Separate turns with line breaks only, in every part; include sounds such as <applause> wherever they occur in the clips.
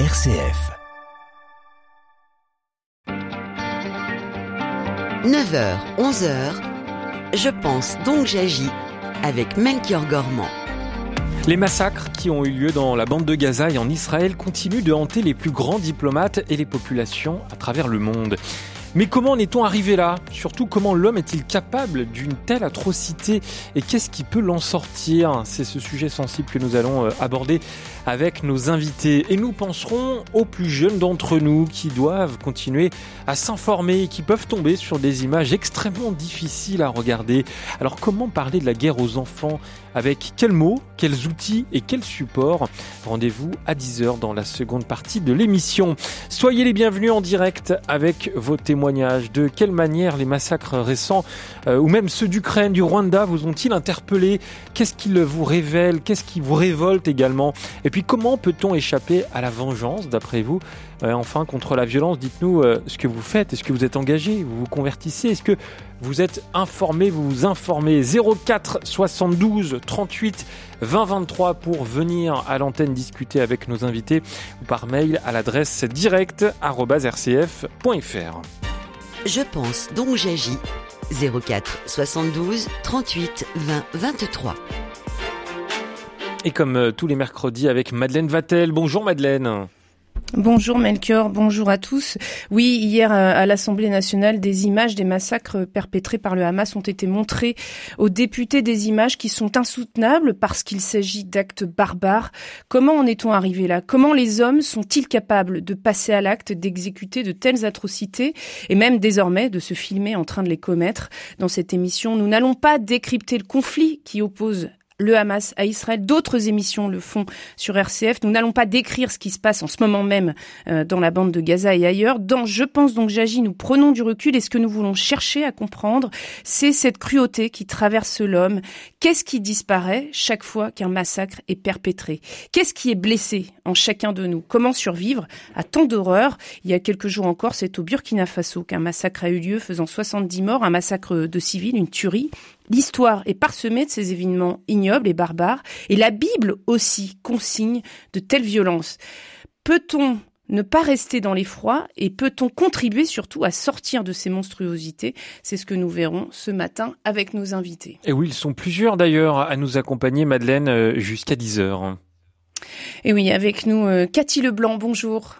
RCF.
9h, 11h, je pense donc j'agis avec Melchior Gormand.
Les massacres qui ont eu lieu dans la bande de Gaza et en Israël continuent de hanter les plus grands diplomates et les populations à travers le monde. Mais comment en est-on arrivé là? Surtout, comment l'homme est-il capable d'une telle atrocité? Et qu'est-ce qui peut l'en sortir? C'est ce sujet sensible que nous allons euh, aborder avec nos invités. Et nous penserons aux plus jeunes d'entre nous qui doivent continuer à s'informer et qui peuvent tomber sur des images extrêmement difficiles à regarder. Alors comment parler de la guerre aux enfants? Avec quels mots, quels outils et quels supports Rendez-vous à 10h dans la seconde partie de l'émission. Soyez les bienvenus en direct avec vos témoignages. De quelle manière les massacres récents euh, ou même ceux d'Ukraine, du Rwanda vous ont-ils interpellé Qu'est-ce qu'ils vous révèlent? Qu'est-ce qui vous révolte également? Et puis comment peut-on échapper à la vengeance d'après vous Enfin, contre la violence, dites-nous euh, ce que vous faites. Est-ce que vous êtes engagé Vous vous convertissez Est-ce que vous êtes informé Vous vous informez? 04 72 38 20 23 pour venir à l'antenne discuter avec nos invités ou par mail à l'adresse direct.rcf.fr.
Je pense donc j'agis 04 72 38 20 23.
Et comme euh, tous les mercredis avec Madeleine Vatel. Bonjour Madeleine.
Bonjour Melchior, bonjour à tous. Oui, hier euh, à l'Assemblée nationale, des images des massacres perpétrés par le Hamas ont été montrées aux députés, des images qui sont insoutenables parce qu'il s'agit d'actes barbares. Comment en est-on arrivé là? Comment les hommes sont-ils capables de passer à l'acte, d'exécuter de telles atrocités et même désormais de se filmer en train de les commettre? Dans cette émission, nous n'allons pas décrypter le conflit qui oppose le Hamas à Israël. D'autres émissions le font sur RCF. Nous n'allons pas décrire ce qui se passe en ce moment même euh, dans la bande de Gaza et ailleurs. Dans Je pense donc j'agis, nous prenons du recul et ce que nous voulons chercher à comprendre, c'est cette cruauté qui traverse l'homme. Qu'est-ce qui disparaît chaque fois qu'un massacre est perpétré? Qu'est-ce qui est blessé en chacun de nous? Comment survivre à tant d'horreurs? Il y a quelques jours encore, c'est au Burkina Faso qu'un massacre a eu lieu faisant 70 morts, un massacre de civils, une tuerie. L'histoire est parsemée de ces événements ignobles et barbares, et la Bible aussi consigne de telles violences. Peut-on ne pas rester dans l'effroi et peut-on contribuer surtout à sortir de ces monstruosités? C'est ce que nous verrons ce matin avec nos invités.
Et oui, ils sont plusieurs d'ailleurs à nous accompagner, Madeleine, euh, jusqu'à 10 heures.
Et oui, avec nous, euh, Cathy Leblanc, bonjour.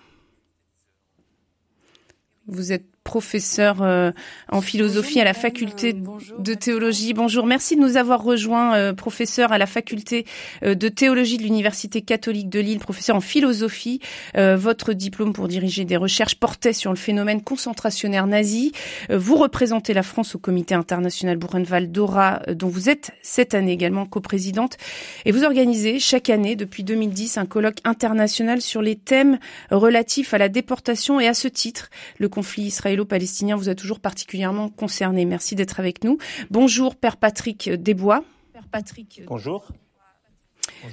Vous êtes professeur euh, en philosophie à la faculté de théologie. Bonjour, merci de nous avoir rejoint, euh, professeur à la faculté euh, de théologie de l'Université catholique de Lille, professeur en philosophie. votre diplôme pour diriger des recherches portait sur le phénomène concentrationnaire nazi. vous représentez la France au comité international Buchenwald-Dora, dont vous êtes cette année également coprésidente. Et vous organisez chaque année, depuis 2010, un colloque international sur les thèmes relatifs à la déportation et à ce titre, le conflit israélien palestinien vous a toujours particulièrement concerné. Merci d'être avec nous. Bonjour, Père Patrick Desbois. Père
Patrick. Bonjour.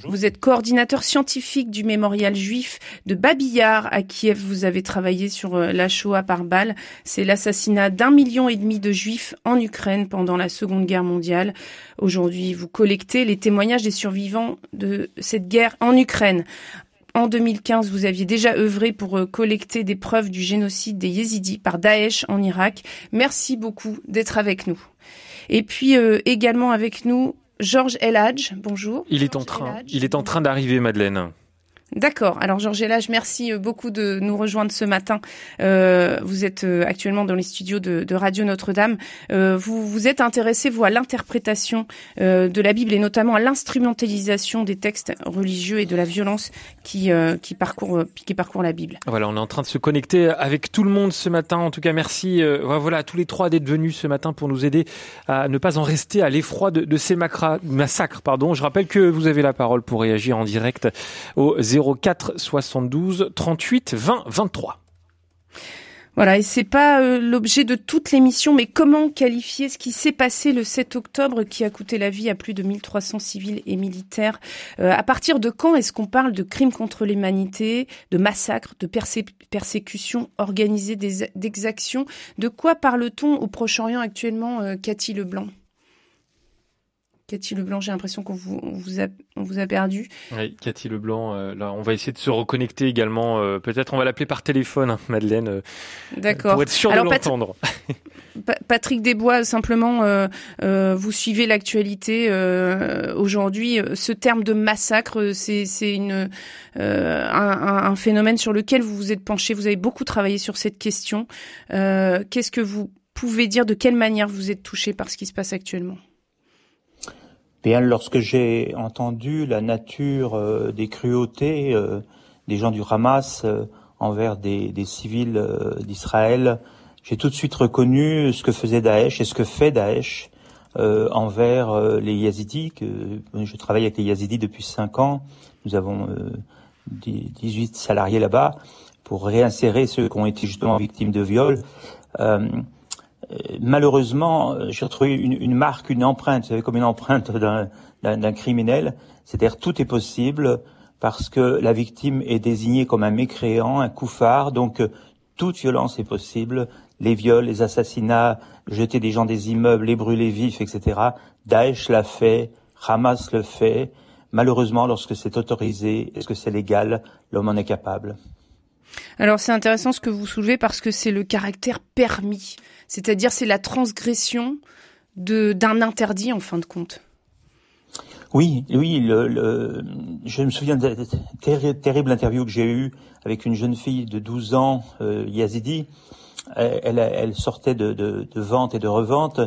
Vous êtes coordinateur scientifique du mémorial juif de Babillard à Kiev. Vous avez travaillé sur euh, la Shoah par balle. C'est l'assassinat d'un million et demi de juifs en Ukraine pendant la Seconde Guerre mondiale. Aujourd'hui, vous collectez les témoignages des survivants de cette guerre en Ukraine. En 2015, vous aviez déjà œuvré pour euh, collecter des preuves du génocide des Yézidis par Daesh en Irak. Merci beaucoup d'être avec nous. Et puis euh, également avec nous Georges Eladj. Bonjour.
Il est en train, il est en train d'arriver, Madeleine.
D'accord. Alors Georges Elage, merci euh, beaucoup de nous rejoindre ce matin. Euh, vous êtes euh, actuellement dans les studios de, Radio Notre-Dame. Euh, vous vous êtes intéressé, vous, à l'interprétation euh, de la Bible et notamment à l'instrumentalisation des textes religieux et de la violence qui, qui, parcourt, qui parcourt la Bible.
Voilà, on est en train de se connecter avec tout le monde ce matin. En tout cas, merci voilà, à tous les trois d'être venus ce matin pour nous aider à ne pas en rester à l'effroi de, de, ces massacres. Pardon. Je rappelle que vous avez la parole pour réagir en direct au 0 04 72 38 20 23.
Voilà, et c'est pas euh, l'objet de toute l'émission, mais comment qualifier ce qui s'est passé le 7 octobre qui a coûté la vie à plus de 1300 civils et militaires euh, À partir de quand est-ce qu'on parle de crimes contre l'humanité, de massacres, de persécutions organisées, d'exactions? De quoi parle-t-on au Proche-Orient actuellement, euh, Cathy Leblanc? Cathy Leblanc, j'ai l'impression qu'on vous, vous, a, on vous a perdu.
Oui, Cathy Leblanc, euh, là, on va essayer de se reconnecter également. Euh, peut-être on va l'appeler par téléphone, hein, Madeleine, euh,
D'accord.
pour être sûr de l'entendre. <laughs>
Patrick Desbois, simplement, vous suivez l'actualité aujourd'hui. Ce terme de massacre, c'est une un, un, phénomène sur lequel vous vous êtes penché. Vous avez beaucoup travaillé sur cette question. Qu'est-ce que vous pouvez dire De quelle manière vous êtes touché par ce qui se passe actuellement?
Bien, lorsque j'ai entendu la nature euh, des cruautés euh, des gens du Hamas euh, envers des, des civils d'Israël, j'ai tout de suite reconnu ce que faisait Daesh et ce que fait Daesh envers les Yazidis. Que, je travaille avec les Yazidis depuis cinq ans. Nous avons 18 salariés là-bas pour réinsérer ceux qui ont été justement victimes de viols. Malheureusement, euh, j'ai retrouvé une, une, marque, une empreinte, vous savez, comme une empreinte <laughs> d'un criminel. C'est-à-dire tout est possible parce que la victime est désignée comme un mécréant, un couffard. Donc euh, toute violence est possible. Les viols, les assassinats, jeter des gens des immeubles, les brûler vifs, etc. Daesh l'a fait, Hamas le fait. Malheureusement, lorsque c'est autorisé, est-ce que c'est légal, l'homme en est capable.
Alors c'est intéressant ce que vous soulevez parce que c'est le caractère permis, c'est-à-dire c'est la transgression d'un interdit en fin de compte.
Oui, oui, je me souviens de la terrible interview que j'ai eue avec une jeune fille de 12 ans, euh, yazidi. Elle, sortait de, vente et de revente,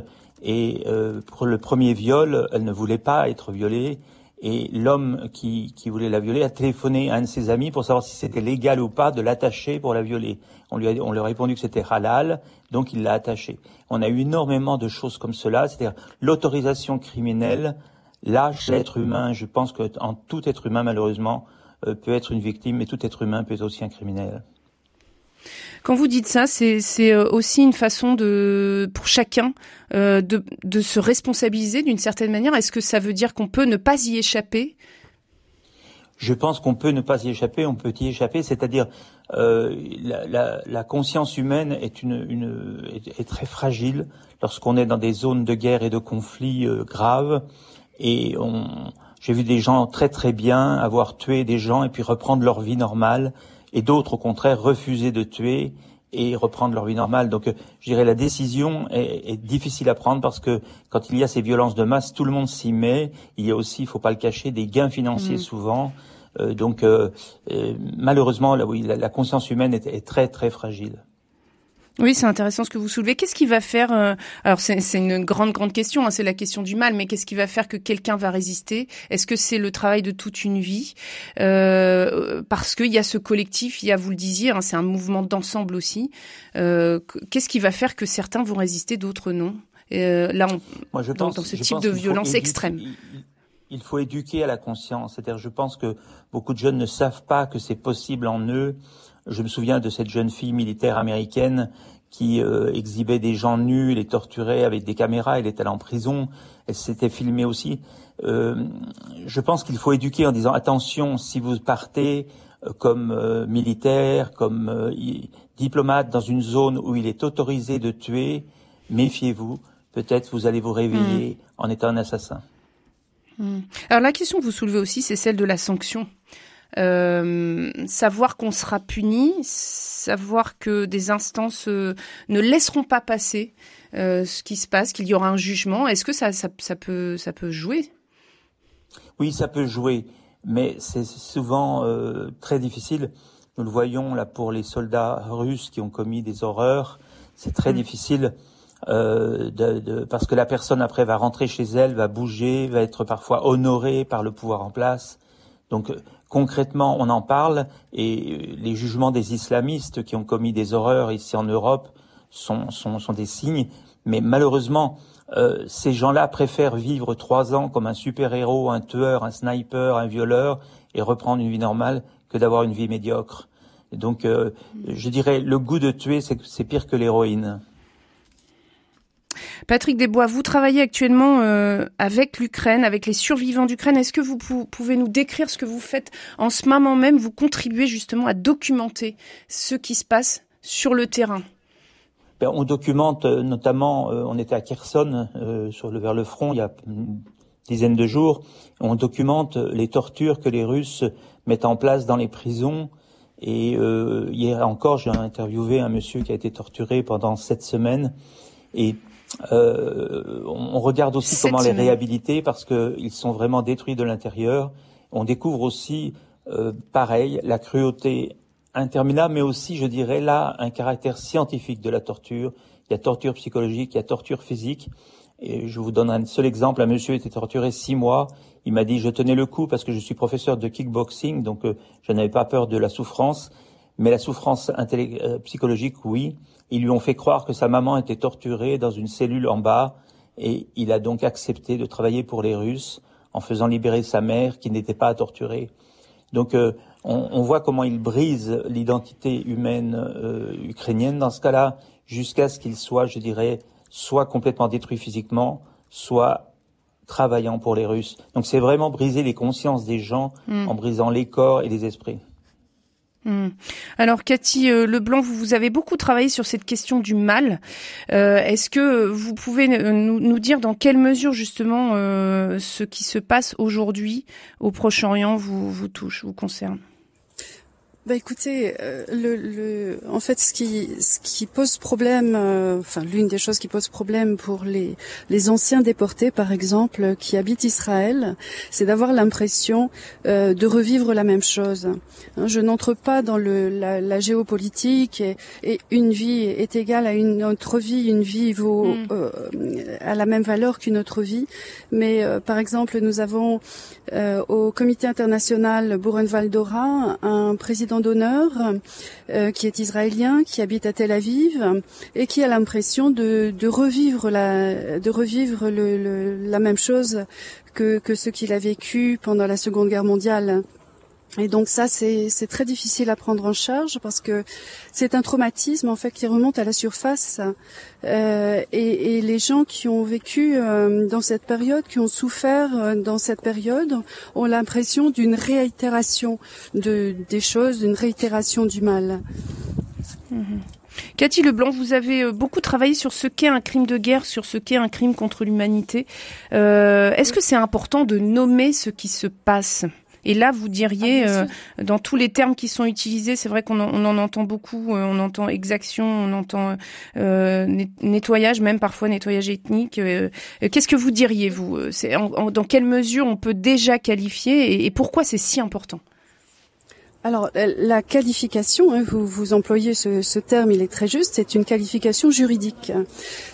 et euh, pour le premier viol, elle ne voulait pas être violée, et l'homme qui, qui, voulait la violer a téléphoné à un de ses amis pour savoir si c'était légal ou pas de l'attacher pour la violer. On lui a, on a répondu que c'était halal, donc il l'a attachée. On a eu énormément de choses comme cela, c'est-à-dire l'autorisation criminelle lâche l'être humain. Je pense que en tout être humain, malheureusement, euh, peut être une victime, mais tout être humain peut être aussi un criminel.
Quand vous dites ça, c'est euh, aussi une façon de pour chacun euh, de, de se responsabiliser d'une certaine manière. Est-ce que ça veut dire qu'on peut ne pas y échapper
je pense qu'on peut ne pas y échapper, on peut y échapper, c'est-à-dire euh, la, conscience humaine est, une, une très fragile lorsqu'on est dans des zones de guerre et de conflits euh, graves. Et j'ai vu des gens très très bien avoir tué des gens et puis reprendre leur vie normale et d'autres au contraire refuser de tuer et reprendre leur vie normale. Donc, je dirais la décision est, est, difficile à prendre parce que quand il y a ces violences de masse, tout le monde s'y met. Il y a aussi, il faut pas le cacher, des gains financiers mmh. souvent. Euh, donc, euh, euh, malheureusement, là, oui, la, la conscience humaine est, est très très fragile.
Oui, c'est intéressant ce que vous soulevez. Qu'est-ce qui va faire euh, Alors c'est une grande grande question, hein, c'est la question du mal, mais qu'est-ce qui va faire que quelqu'un va résister? Est-ce que c'est le travail de toute une vie? Euh, Parce qu'il y a ce collectif, il y a, vous le disiez, hein, c'est un mouvement d'ensemble aussi. Euh, qu'est-ce qui va faire que certains vont résister, d'autres non? Euh, Là, on, Moi, je pense, dans, ce type de violence extrême.
il faut éduquer à la conscience. C'est-à-dire, je pense que beaucoup de jeunes ne savent pas que c'est possible en eux je me souviens de cette jeune fille militaire américaine qui euh, exhibait des gens nus, les torturait avec des caméras. Elle était allée en prison. Elle s'était filmée aussi. Euh, je pense qu'il faut éduquer en disant attention, si vous partez euh, comme euh, militaire, comme diplomate dans une zone où il est autorisé de tuer, méfiez-vous. Peut-être vous allez vous réveiller hmm. en étant un assassin.
Hmm. Alors la question que vous soulevez aussi, c'est celle de la sanction. Euh, savoir qu'on sera puni, savoir que des instances euh, ne laisseront pas passer euh, ce qui se passe, qu'il y aura un jugement. Est-ce que ça, ça, ça, peut, ça peut jouer?
Oui, ça peut jouer, mais c'est souvent très difficile. Nous le voyons là pour les soldats russes qui ont commis des horreurs. C'est très mm. difficile. Euh, de, de, parce que la personne après va rentrer chez elle, va bouger, va être parfois honorée par le pouvoir en place. Donc concrètement, on en parle et les jugements des islamistes qui ont commis des horreurs ici en Europe sont, sont, sont des signes. Mais malheureusement, euh, ces gens-là préfèrent vivre trois ans comme un super-héros, un tueur, un sniper, un violeur et reprendre une vie normale que d'avoir une vie médiocre. donc, euh, je dirais, le goût de tuer, c'est pire que l'héroïne.
Patrick Desbois, vous travaillez actuellement euh, avec l'Ukraine, avec les survivants d'Ukraine. Est-ce que vous pouvez nous décrire ce que vous faites en ce moment même? Vous contribuez justement à documenter ce qui se passe sur le terrain.
Ben, on documente euh, notamment, euh, on était à Kherson, sur le, vers le front, il y a dizaine de jours. On documente les tortures que les Russes mettent en place dans les prisons. Et hier encore, j'ai interviewé un monsieur qui a été torturé pendant sept semaines. Et euh, on regarde aussi comment les réhabiliter parce qu'ils sont vraiment détruits de l'intérieur. On découvre aussi, euh, pareil, la cruauté interminable, mais aussi, je dirais, là, un caractère scientifique de la torture. Il y a torture psychologique, il y a torture physique. Et je vous donne un seul exemple. Un monsieur était torturé six mois. Il m'a dit, je tenais le coup parce que je suis professeur de kickboxing, donc euh, je n'avais pas peur de la souffrance. Mais la souffrance euh, psychologique, oui. Ils lui ont fait croire que sa maman était torturée dans une cellule en bas et il a donc accepté de travailler pour les Russes en faisant libérer sa mère qui n'était pas torturée. Donc euh, on, on, voit comment il brise l'identité humaine euh, ukrainienne dans ce cas-là jusqu'à ce qu'il soit, je dirais, soit complètement détruit physiquement, soit travaillant pour les Russes. Donc c'est vraiment briser les consciences des gens mm. en brisant les corps et les esprits.
Hmm. Alors Cathy euh, Leblanc, vous, avez beaucoup travaillé sur cette question du mal. Euh, est-ce que vous pouvez nous, nous, dire dans quelle mesure justement euh, ce qui se passe aujourd'hui au Proche-Orient vous, vous touche, vous concerne?
Bah écoutez, euh, le, le, en fait, ce qui, ce qui pose problème, euh, enfin l'une des choses qui pose problème pour les, les anciens déportés, par exemple, qui habitent Israël, c'est d'avoir l'impression euh, de revivre la même chose. Hein, je n'entre pas dans le, la, la géopolitique et, et, une vie est égale à une autre vie, une vie vaut mm. euh, à la même valeur qu'une autre vie. Mais par exemple, nous avons au Comité international Buchenwald-Dora un président d'honneur euh, qui est israélien, qui habite à Tel Aviv et qui a l'impression de, revivre la, de revivre la même chose que, que ce qu'il a vécu pendant la Seconde Guerre mondiale. Et donc ça, c'est très difficile à prendre en charge parce que c'est un traumatisme en fait qui remonte à la surface. Euh, et, les gens qui ont vécu euh, dans cette période, qui ont souffert euh, dans cette période, ont l'impression d'une réitération de, des choses, d'une réitération du mal.
Mhm. Cathy Leblanc, vous avez beaucoup travaillé sur ce qu'est un crime de guerre, sur ce qu'est un crime contre l'humanité. Est-ce que c'est important de nommer ce qui se passe? Et là, vous diriez, ah, euh, dans tous les termes qui sont utilisés, c'est vrai qu'on en, on en, entend beaucoup, euh, on entend exaction, on entend euh, nettoyage, même parfois nettoyage ethnique. Qu'est-ce que vous diriez, vous? Dans quelle mesure on peut déjà qualifier et pourquoi c'est si important?
Alors la qualification, hein, vous, vous employez ce, ce, terme, il est très juste, c'est une qualification juridique.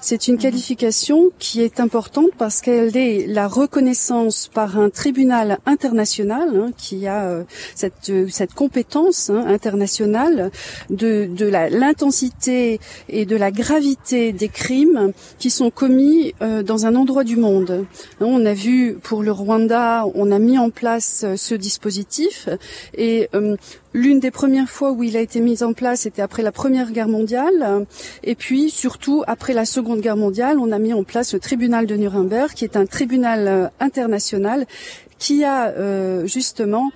C'est une mhm. qualification qui est importante parce qu'elle est la reconnaissance par un tribunal international hein, qui a euh, cette, cette compétence hein, internationale de, de l'intensité et de la gravité des crimes qui sont commis euh, dans un endroit du monde. On a vu pour le Rwanda, on a mis en place euh, ce dispositif et L'une des premières fois où il a été mis en place, c'était après la Première Guerre mondiale. Et puis, surtout, après la Seconde Guerre mondiale, on a mis en place le tribunal de Nuremberg, qui est un tribunal euh, international qui a euh, justement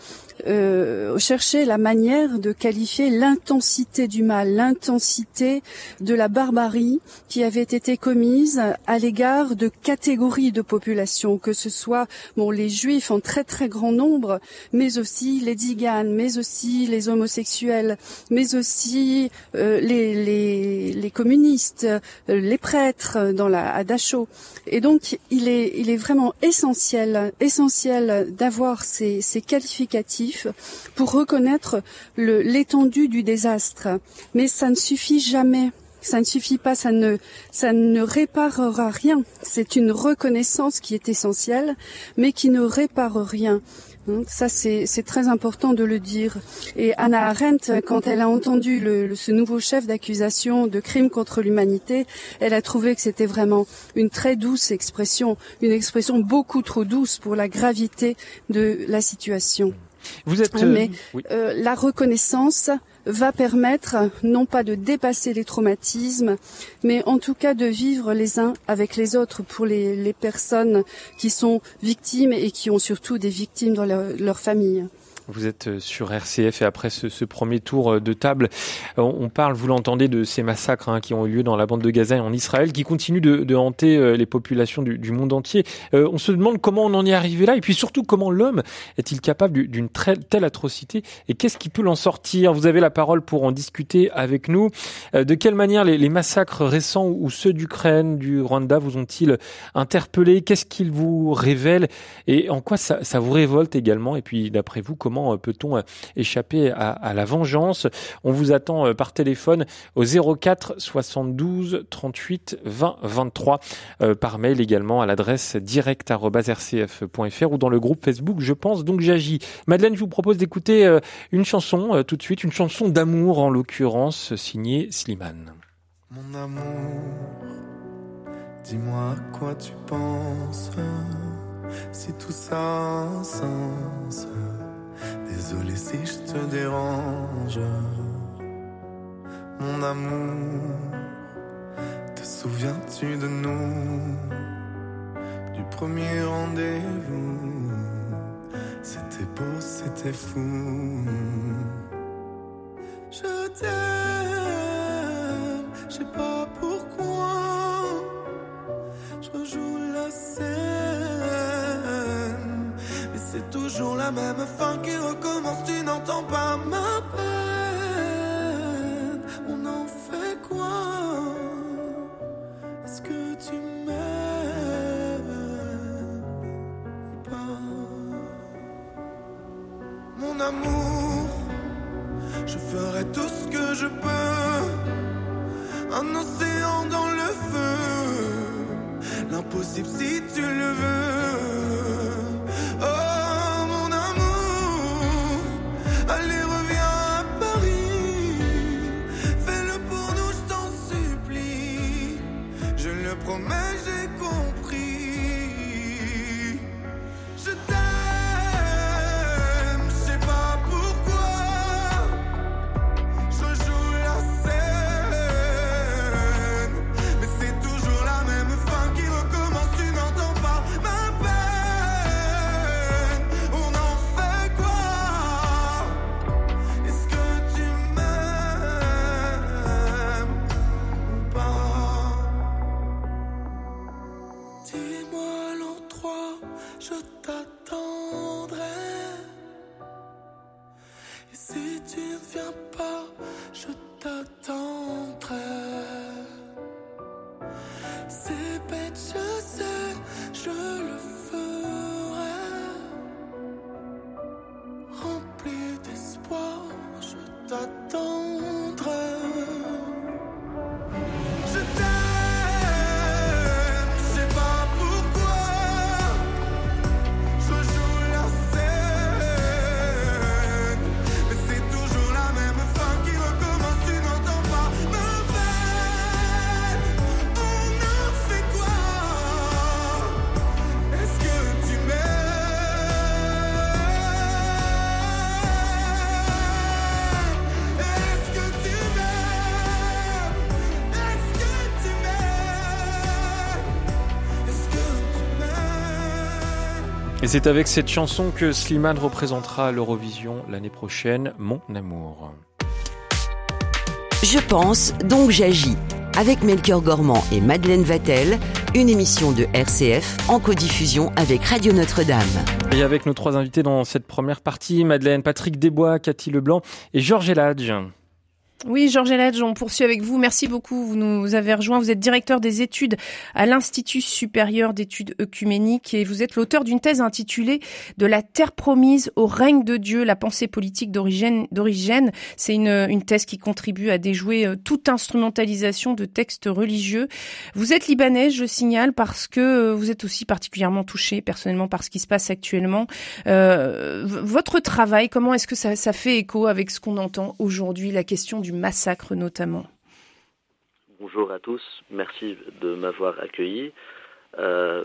euh, chercher la manière de qualifier l'intensité du mal, l'intensité de la barbarie qui avait été commise à l'égard de catégories de population, que ce soit bon les juifs en très très grand nombre, mais aussi les tziganes, mais aussi les homosexuels, mais aussi euh, les, les, les, communistes, euh, les prêtres dans la à Dachau. Et donc il est il est vraiment essentiel essentiel d'avoir ces, ces qualificatifs pour reconnaître l'étendue du désastre. Mais ça ne suffit jamais. Ça ne suffit pas, ça ne, ça ne réparera rien. C'est une reconnaissance qui est essentielle, mais qui ne répare rien. Ça, c'est très important de le dire. Et Anna Arendt, quand elle a entendu le, ce nouveau chef d'accusation de crime contre l'humanité, elle a trouvé que c'était vraiment une très douce expression, une expression beaucoup trop douce pour la gravité de la situation.
Vous êtes.
Mais euh, euh, la reconnaissance va permettre non pas de dépasser les traumatismes, mais en tout cas de vivre les uns avec les autres pour les, les personnes qui sont victimes et qui ont surtout des victimes dans leur, leur famille.
Vous êtes euh, sur RCF et après ce, premier tour euh, de table, euh, on parle, vous l'entendez, de ces massacres hein, qui ont eu lieu dans la bande de Gaza et en Israël, qui continuent de, hanter les populations du, monde entier. on se demande comment on en est arrivé là et puis surtout comment l'homme est-il capable d'une telle atrocité et qu'est-ce qui peut l'en sortir? Vous avez la parole pour en discuter avec nous. de quelle manière les, massacres récents ou ceux d'Ukraine, du Rwanda vous ont-ils interpellé Qu'est-ce qu'ils vous révèlent? Et en quoi ça, ça vous révolte également? Et puis d'après vous, comment comment euh, peut-on euh, échapper à, la vengeance? On vous attend euh, par téléphone au 04 72 38 20 23, par mail également à l'adresse direct@rcf.fr ou dans le groupe Facebook Je pense donc j'agis. Madeleine, je vous propose d'écouter une chanson tout de suite, une chanson d'amour en l'occurrence signée Slimane.
Mon amour, dis-moi quoi tu penses si tout ça a sens. Désolé si je te dérange. Mon amour, te souviens-tu de nous? Du premier rendez-vous C'était beau, c'était fou. Je t'aime, je sais pas pourquoi. Je rejoue la scène toujours la même fin qui recommence, tu n'entends pas ma peine. On en fait quoi? Est-ce que tu m'aimes ou pas? Mon amour, je ferai tout ce que je peux. Un océan dans le feu, l'impossible si tu le veux.
C'est avec cette chanson que Slimane représentera l'Eurovision l'année prochaine, Mon amour.
Je pense, donc j'agis. Avec Melchior Gormand et Madeleine Vatel, une émission de RCF en codiffusion avec Radio Notre-Dame.
Et avec nos trois invités dans cette première partie, Madeleine, Patrick Desbois, Cathy Leblanc et Georges Eladj.
Oui, Georges Eladj, on poursuit avec vous. Merci beaucoup. Vous nous avez rejoint. Vous êtes directeur des études à l'Institut supérieur d'études œcuméniques et vous êtes l'auteur d'une thèse intitulée De la terre promise au règne de Dieu, la pensée politique d'origine. C'est une, thèse qui contribue à déjouer euh, toute instrumentalisation de textes religieux. Vous êtes libanais, je signale, parce que euh, vous êtes aussi particulièrement touché personnellement par ce qui se passe actuellement. Euh, votre travail, comment est-ce que ça fait écho avec ce qu'on entend aujourd'hui, la question du massacre notamment.
Bonjour à tous, merci de m'avoir accueilli. Euh,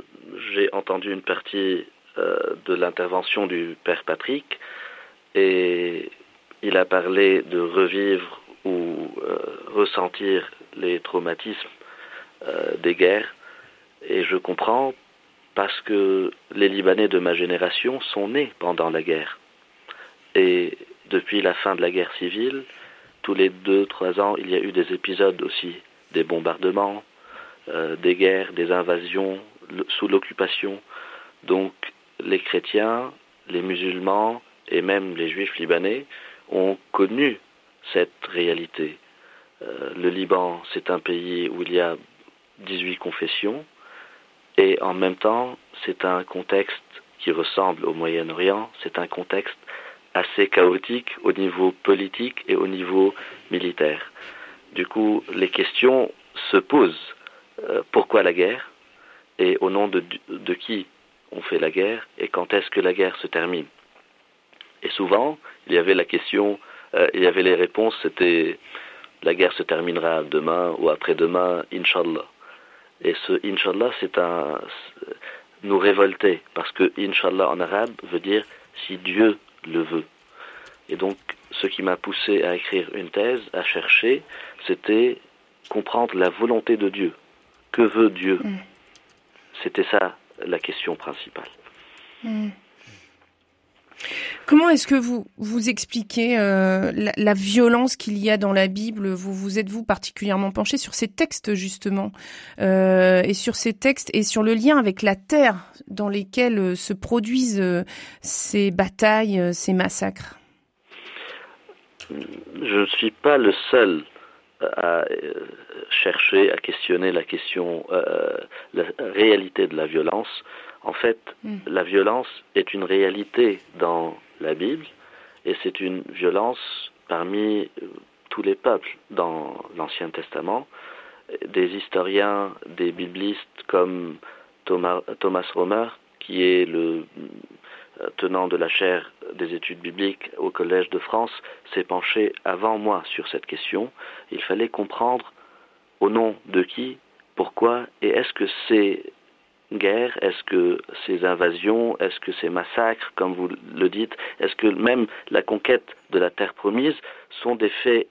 j'ai entendu une partie euh, de l'intervention du Père Patrick et il a parlé de revivre ou euh, ressentir les traumatismes des guerres et je comprends parce que les Libanais de ma génération sont nés pendant la guerre. Et depuis la fin de la guerre civile, tous les deux, trois ans, il y a eu des épisodes aussi, des bombardements, euh, des guerres, des invasions sous l'occupation. Donc les chrétiens, les musulmans et même les juifs libanais ont connu cette réalité. Euh, le Liban, c'est un pays où il y a 18 confessions et en même temps, c'est un contexte qui ressemble au Moyen-Orient, c'est un contexte assez chaotique au niveau politique et au niveau militaire. Du coup, les questions se posent. Euh, pourquoi la guerre? Et au nom de, qui on fait la guerre? Et quand est-ce que la guerre se termine? Et souvent, il y avait la question, euh, il y avait les réponses, c'était la guerre se terminera demain ou après-demain, Inch'Allah. Et ce Inch'Allah, c'est un nous révolter, parce que Inch'Allah en arabe veut dire si Dieu le veut. Et donc, ce qui m'a poussé à écrire une thèse, à chercher, c'était comprendre la volonté de Dieu. Que veut Dieu? Mm. C'était ça la question principale. Mm.
Comment est-ce que vous vous expliquez euh, la, violence qu'il y a dans la Bible? Vous vous êtes vous particulièrement penché sur ces textes justement euh, et sur ces textes et sur le lien avec la terre dans lesquels euh, se produisent ces batailles, ces massacres?
Je ne suis pas le seul à chercher, à questionner la question, la réalité de la violence. En fait, hmm. la violence est une réalité dans la Bible et c'est une violence parmi euh, tous les peuples dans l'Ancien Testament. Des historiens, des biblistes comme Thomas, Thomas Romer, qui est le euh, tenant de la chaire des études bibliques au Collège de France, s'est penché avant moi sur cette question. Il fallait comprendre au nom de qui, pourquoi, et est-ce que c'est guerre Est-ce que ces invasions, est-ce que ces massacres, comme vous le dites, est-ce que même la conquête de la terre promise sont des faits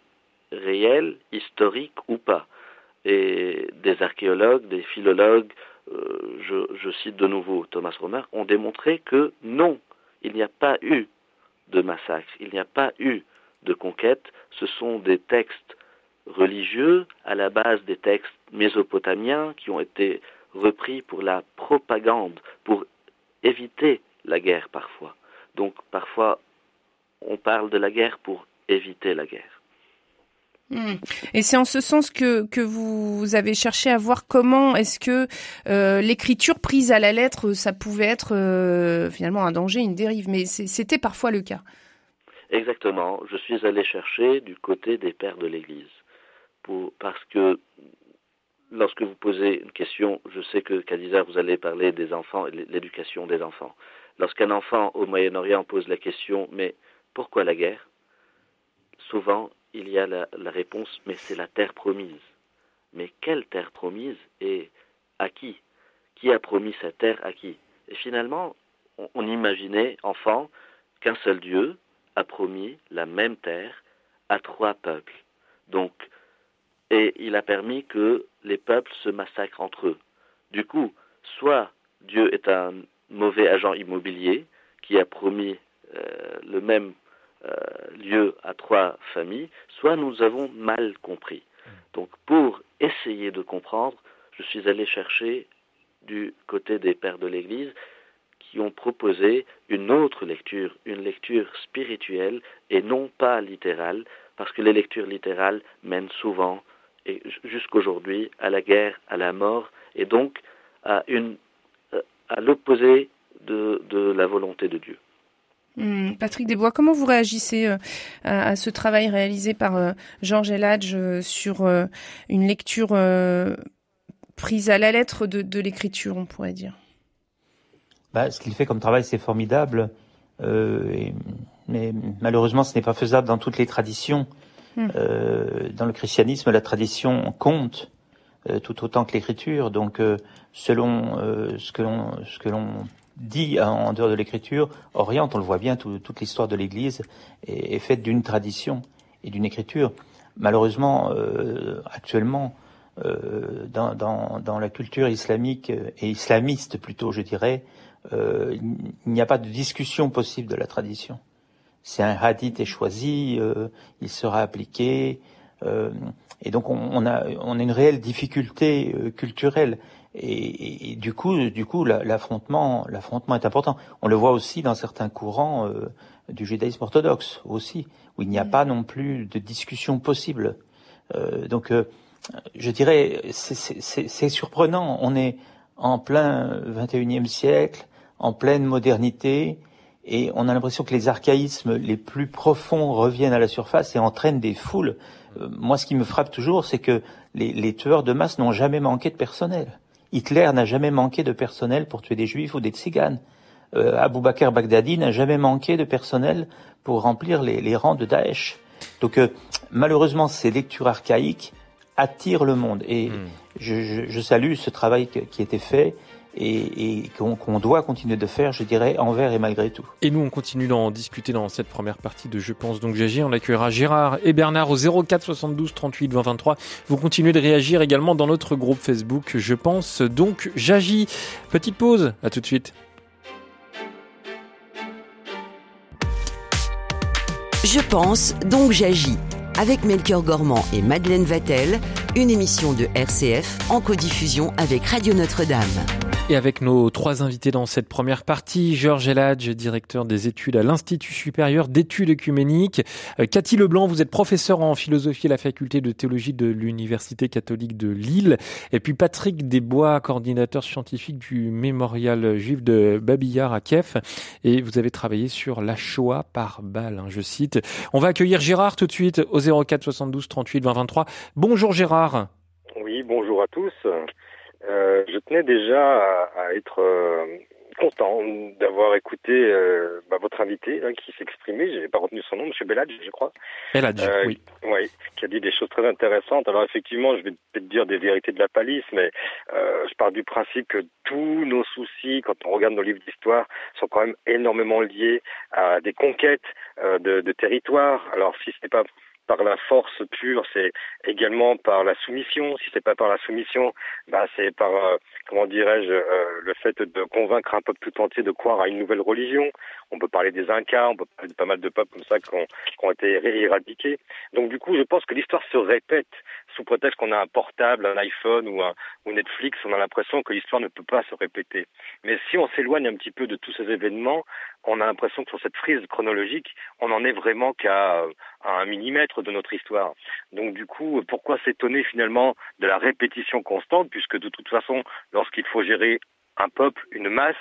réels, historiques ou pas? Et des archéologues, des philologues, euh, je, je, cite de nouveau Thomas Romer, ont démontré que non, il n'y a pas eu de massacre, il n'y a pas eu de conquête, ce sont des textes religieux à la base des textes mésopotamiens qui ont été repris pour la propagande, pour éviter la guerre parfois. Donc parfois, on parle de la guerre pour éviter la guerre.
Hmm. Et c'est en ce sens que, que vous avez cherché à voir comment est-ce que euh, l'écriture prise à la lettre, ça pouvait être euh, finalement un danger, une dérive, mais c'était parfois le cas.
Exactement. Je suis allé chercher du côté des pères de l'Église, parce que lorsque vous posez une question, je sais que Kadiza, vous allez parler des enfants et de l'éducation des enfants. Lorsqu'un enfant au Moyen-Orient pose la question, mais pourquoi la guerre? Souvent, il y a la, réponse, mais c'est la terre promise. Mais quelle terre promise et à qui? Qui a promis cette terre à qui? Et finalement, on, on imaginait, enfant, qu'un seul Dieu a promis la même terre à trois peuples. Donc, et il a permis que les peuples se massacrent entre eux. Du coup, soit Dieu est un mauvais agent immobilier qui a promis euh, le même euh, lieu à trois familles, soit nous avons mal compris. Donc pour essayer de comprendre, je suis allé chercher du côté des pères de l'Église qui ont proposé une autre lecture, une lecture spirituelle et non pas littérale, parce que les lectures littérales mènent souvent et jusqu'aujourd'hui à la guerre, à la mort, et donc à, une, euh, à l'opposé de, de la volonté de Dieu.
Hmm, Patrick Desbois, comment vous réagissez euh, à, ce travail réalisé par euh, Georges Eladj sur une lecture prise à la lettre de, l'écriture, on pourrait dire?
Bah, Ce qu'il fait comme travail, c'est formidable, mais malheureusement, ce n'est pas faisable dans toutes les traditions. Hmm. Euh, dans le christianisme, la tradition compte euh, tout autant que l'écriture. Donc, euh, selon ce que l'on ce que l'on dit en dehors de l'écriture, oriente, on le voit bien, toute l'histoire de l'Église est, faite d'une tradition et d'une écriture. Malheureusement, actuellement, dans, dans, dans, la culture islamique et islamiste plutôt, je dirais, il n'y a pas de discussion possible de la tradition. Si un hadith est choisi, il sera appliqué. et donc on, a, on a une réelle difficulté culturelle. Et, du coup, du coup, l'affrontement, l'affrontement est important. On le voit aussi dans certains courants du judaïsme orthodoxe aussi, où il n'y a pas non plus de discussion possible. Euh, donc, euh, je dirais, c'est surprenant. On est en plein 21e siècle, en pleine modernité, et on a l'impression que les archaïsmes les plus profonds reviennent à la surface et entraînent des foules. Euh, moi, ce qui me frappe toujours, c'est que les, les, tueurs de masse n'ont jamais manqué de personnel. Hitler n'a jamais manqué de personnel pour tuer des juifs ou des tziganes. Euh, Abou Bakr Baghdadi n'a jamais manqué de personnel pour remplir les, rangs de Daesh. Donc euh, malheureusement, ces lectures archaïques attirent le monde. Et hmm. je, salue ce travail qui a été fait et, qu'on doit continuer de faire, je dirais, envers et malgré tout.
Et nous, on continue d'en discuter dans cette première partie de Je pense donc j'agis. On accueillera Gérard et Bernard au 04 72 38 20 23. Vous continuez de réagir également dans notre groupe Facebook Je pense donc j'agis. Petite pause, à tout de suite.
Je pense, donc j'agis. Avec Melchior Gormand et Madeleine Vatel, une émission de RCF en codiffusion avec Radio Notre-Dame.
Et avec nos trois invités dans cette première partie, Georges Eladj, directeur des études à l'Institut supérieur d'études œcuméniques. Euh, Cathy Leblanc, vous êtes professeur en philosophie à la faculté de théologie de l'Université catholique de Lille. Et puis Patrick Desbois, coordinateur scientifique du mémorial juif de Babillard à Kiev. Et vous avez travaillé sur la Shoah par balle, hein, je cite. On va accueillir Gérard tout de suite au 04 72 38 20 23. Bonjour Gérard.
Oui, bonjour à tous. Euh, je tenais déjà à, être euh, content d'avoir écouté euh, bah, votre invité hein, qui s'exprimait. J'ai pas retenu son nom, Monsieur Belladj, je crois.
Belladj, oui.
Oui, qui a dit des choses très intéressantes. Alors effectivement, je vais peut-être dire des vérités de la palisse, mais je pars du principe que tous nos soucis, quand on regarde nos livres d'histoire, sont quand même énormément liés à des conquêtes de, de territoires. Alors si ce n'est pas par la force pure, c'est également par la soumission. Si c'est pas par la soumission, bah c'est par euh, comment dirais-je euh, le fait de convaincre un peuple tout entier de croire à une nouvelle religion. On peut parler des Incas, on peut parler de pas mal de peuples comme ça qui ont, qui ont été éradiqués. Donc du coup, je pense que l'histoire se répète sous prétexte qu'on a un portable, un iPhone ou, un, ou Netflix. On a l'impression que l'histoire ne peut pas se répéter. Mais si on s'éloigne un petit peu de tous ces événements, on a l'impression que sur cette frise chronologique, on n'en est vraiment qu'à un millimètre de notre histoire. Donc du coup, pourquoi s'étonner finalement de la répétition constante, puisque de toute façon, lorsqu'il faut gérer un peuple, une masse,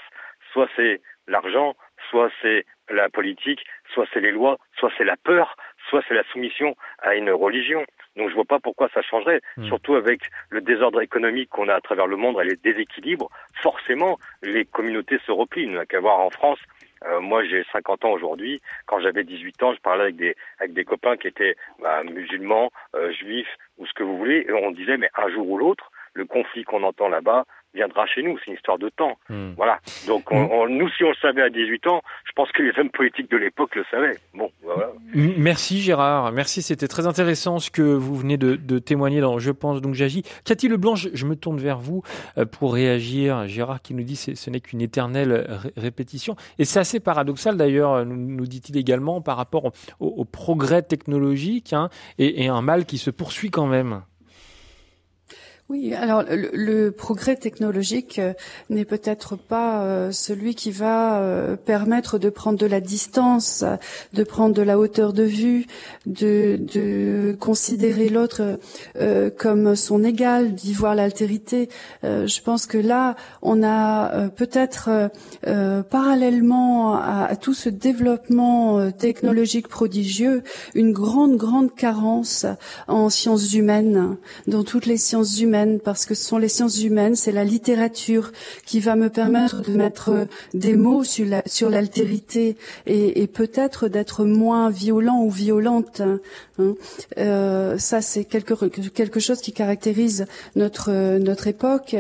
soit c'est l'argent, soit c'est la politique, soit c'est les lois, soit c'est la peur, soit c'est la soumission à une religion. Donc je vois pas pourquoi ça changerait, hmm. surtout avec le désordre économique qu'on a à travers le monde et les déséquilibres. Forcément, les communautés se replient. Il n'y a qu'à voir en France euh, moi, j'ai 50 ans aujourd'hui. Quand j'avais 18 ans, je parlais avec des avec des copains qui étaient bah, musulmans, euh, juifs ou ce que vous voulez, et on disait mais un jour ou l'autre, le conflit qu'on entend là-bas, viendra chez nous. C'est une histoire de temps. Hmm. Voilà. Donc, on, nous, si on le savait à 18 ans, je pense que les hommes politiques de l'époque le savaient. Bon, voilà.
Merci Gérard. Merci. C'était très intéressant ce que vous venez de, de témoigner dans Je pense donc j'agis. Cathy Leblanc, je, je, me tourne vers vous euh, pour réagir. Gérard qui nous dit que ce n'est qu'une éternelle répétition. Et c'est assez paradoxal d'ailleurs, nous, nous dit-il également, par rapport au, au progrès technologique hein, et, et un mal qui se poursuit quand même.
Oui, alors le, progrès technologique euh, n'est peut-être pas euh, celui qui va euh, permettre de prendre de la distance, de prendre de la hauteur de vue, de, considérer l'autre comme son égal, d'y voir l'altérité. je pense que là, on a peut-être parallèlement à, tout ce développement technologique prodigieux, une grande, grande carence en sciences humaines, dans toutes les sciences humaines parce que ce sont les sciences humaines, c'est la littérature qui va me permettre de mettre des mots sur la, sur l'altérité et, et peut-être d'être moins violent ou violente. Hein. Euh, ça, c'est quelque quelque chose qui caractérise notre notre époque.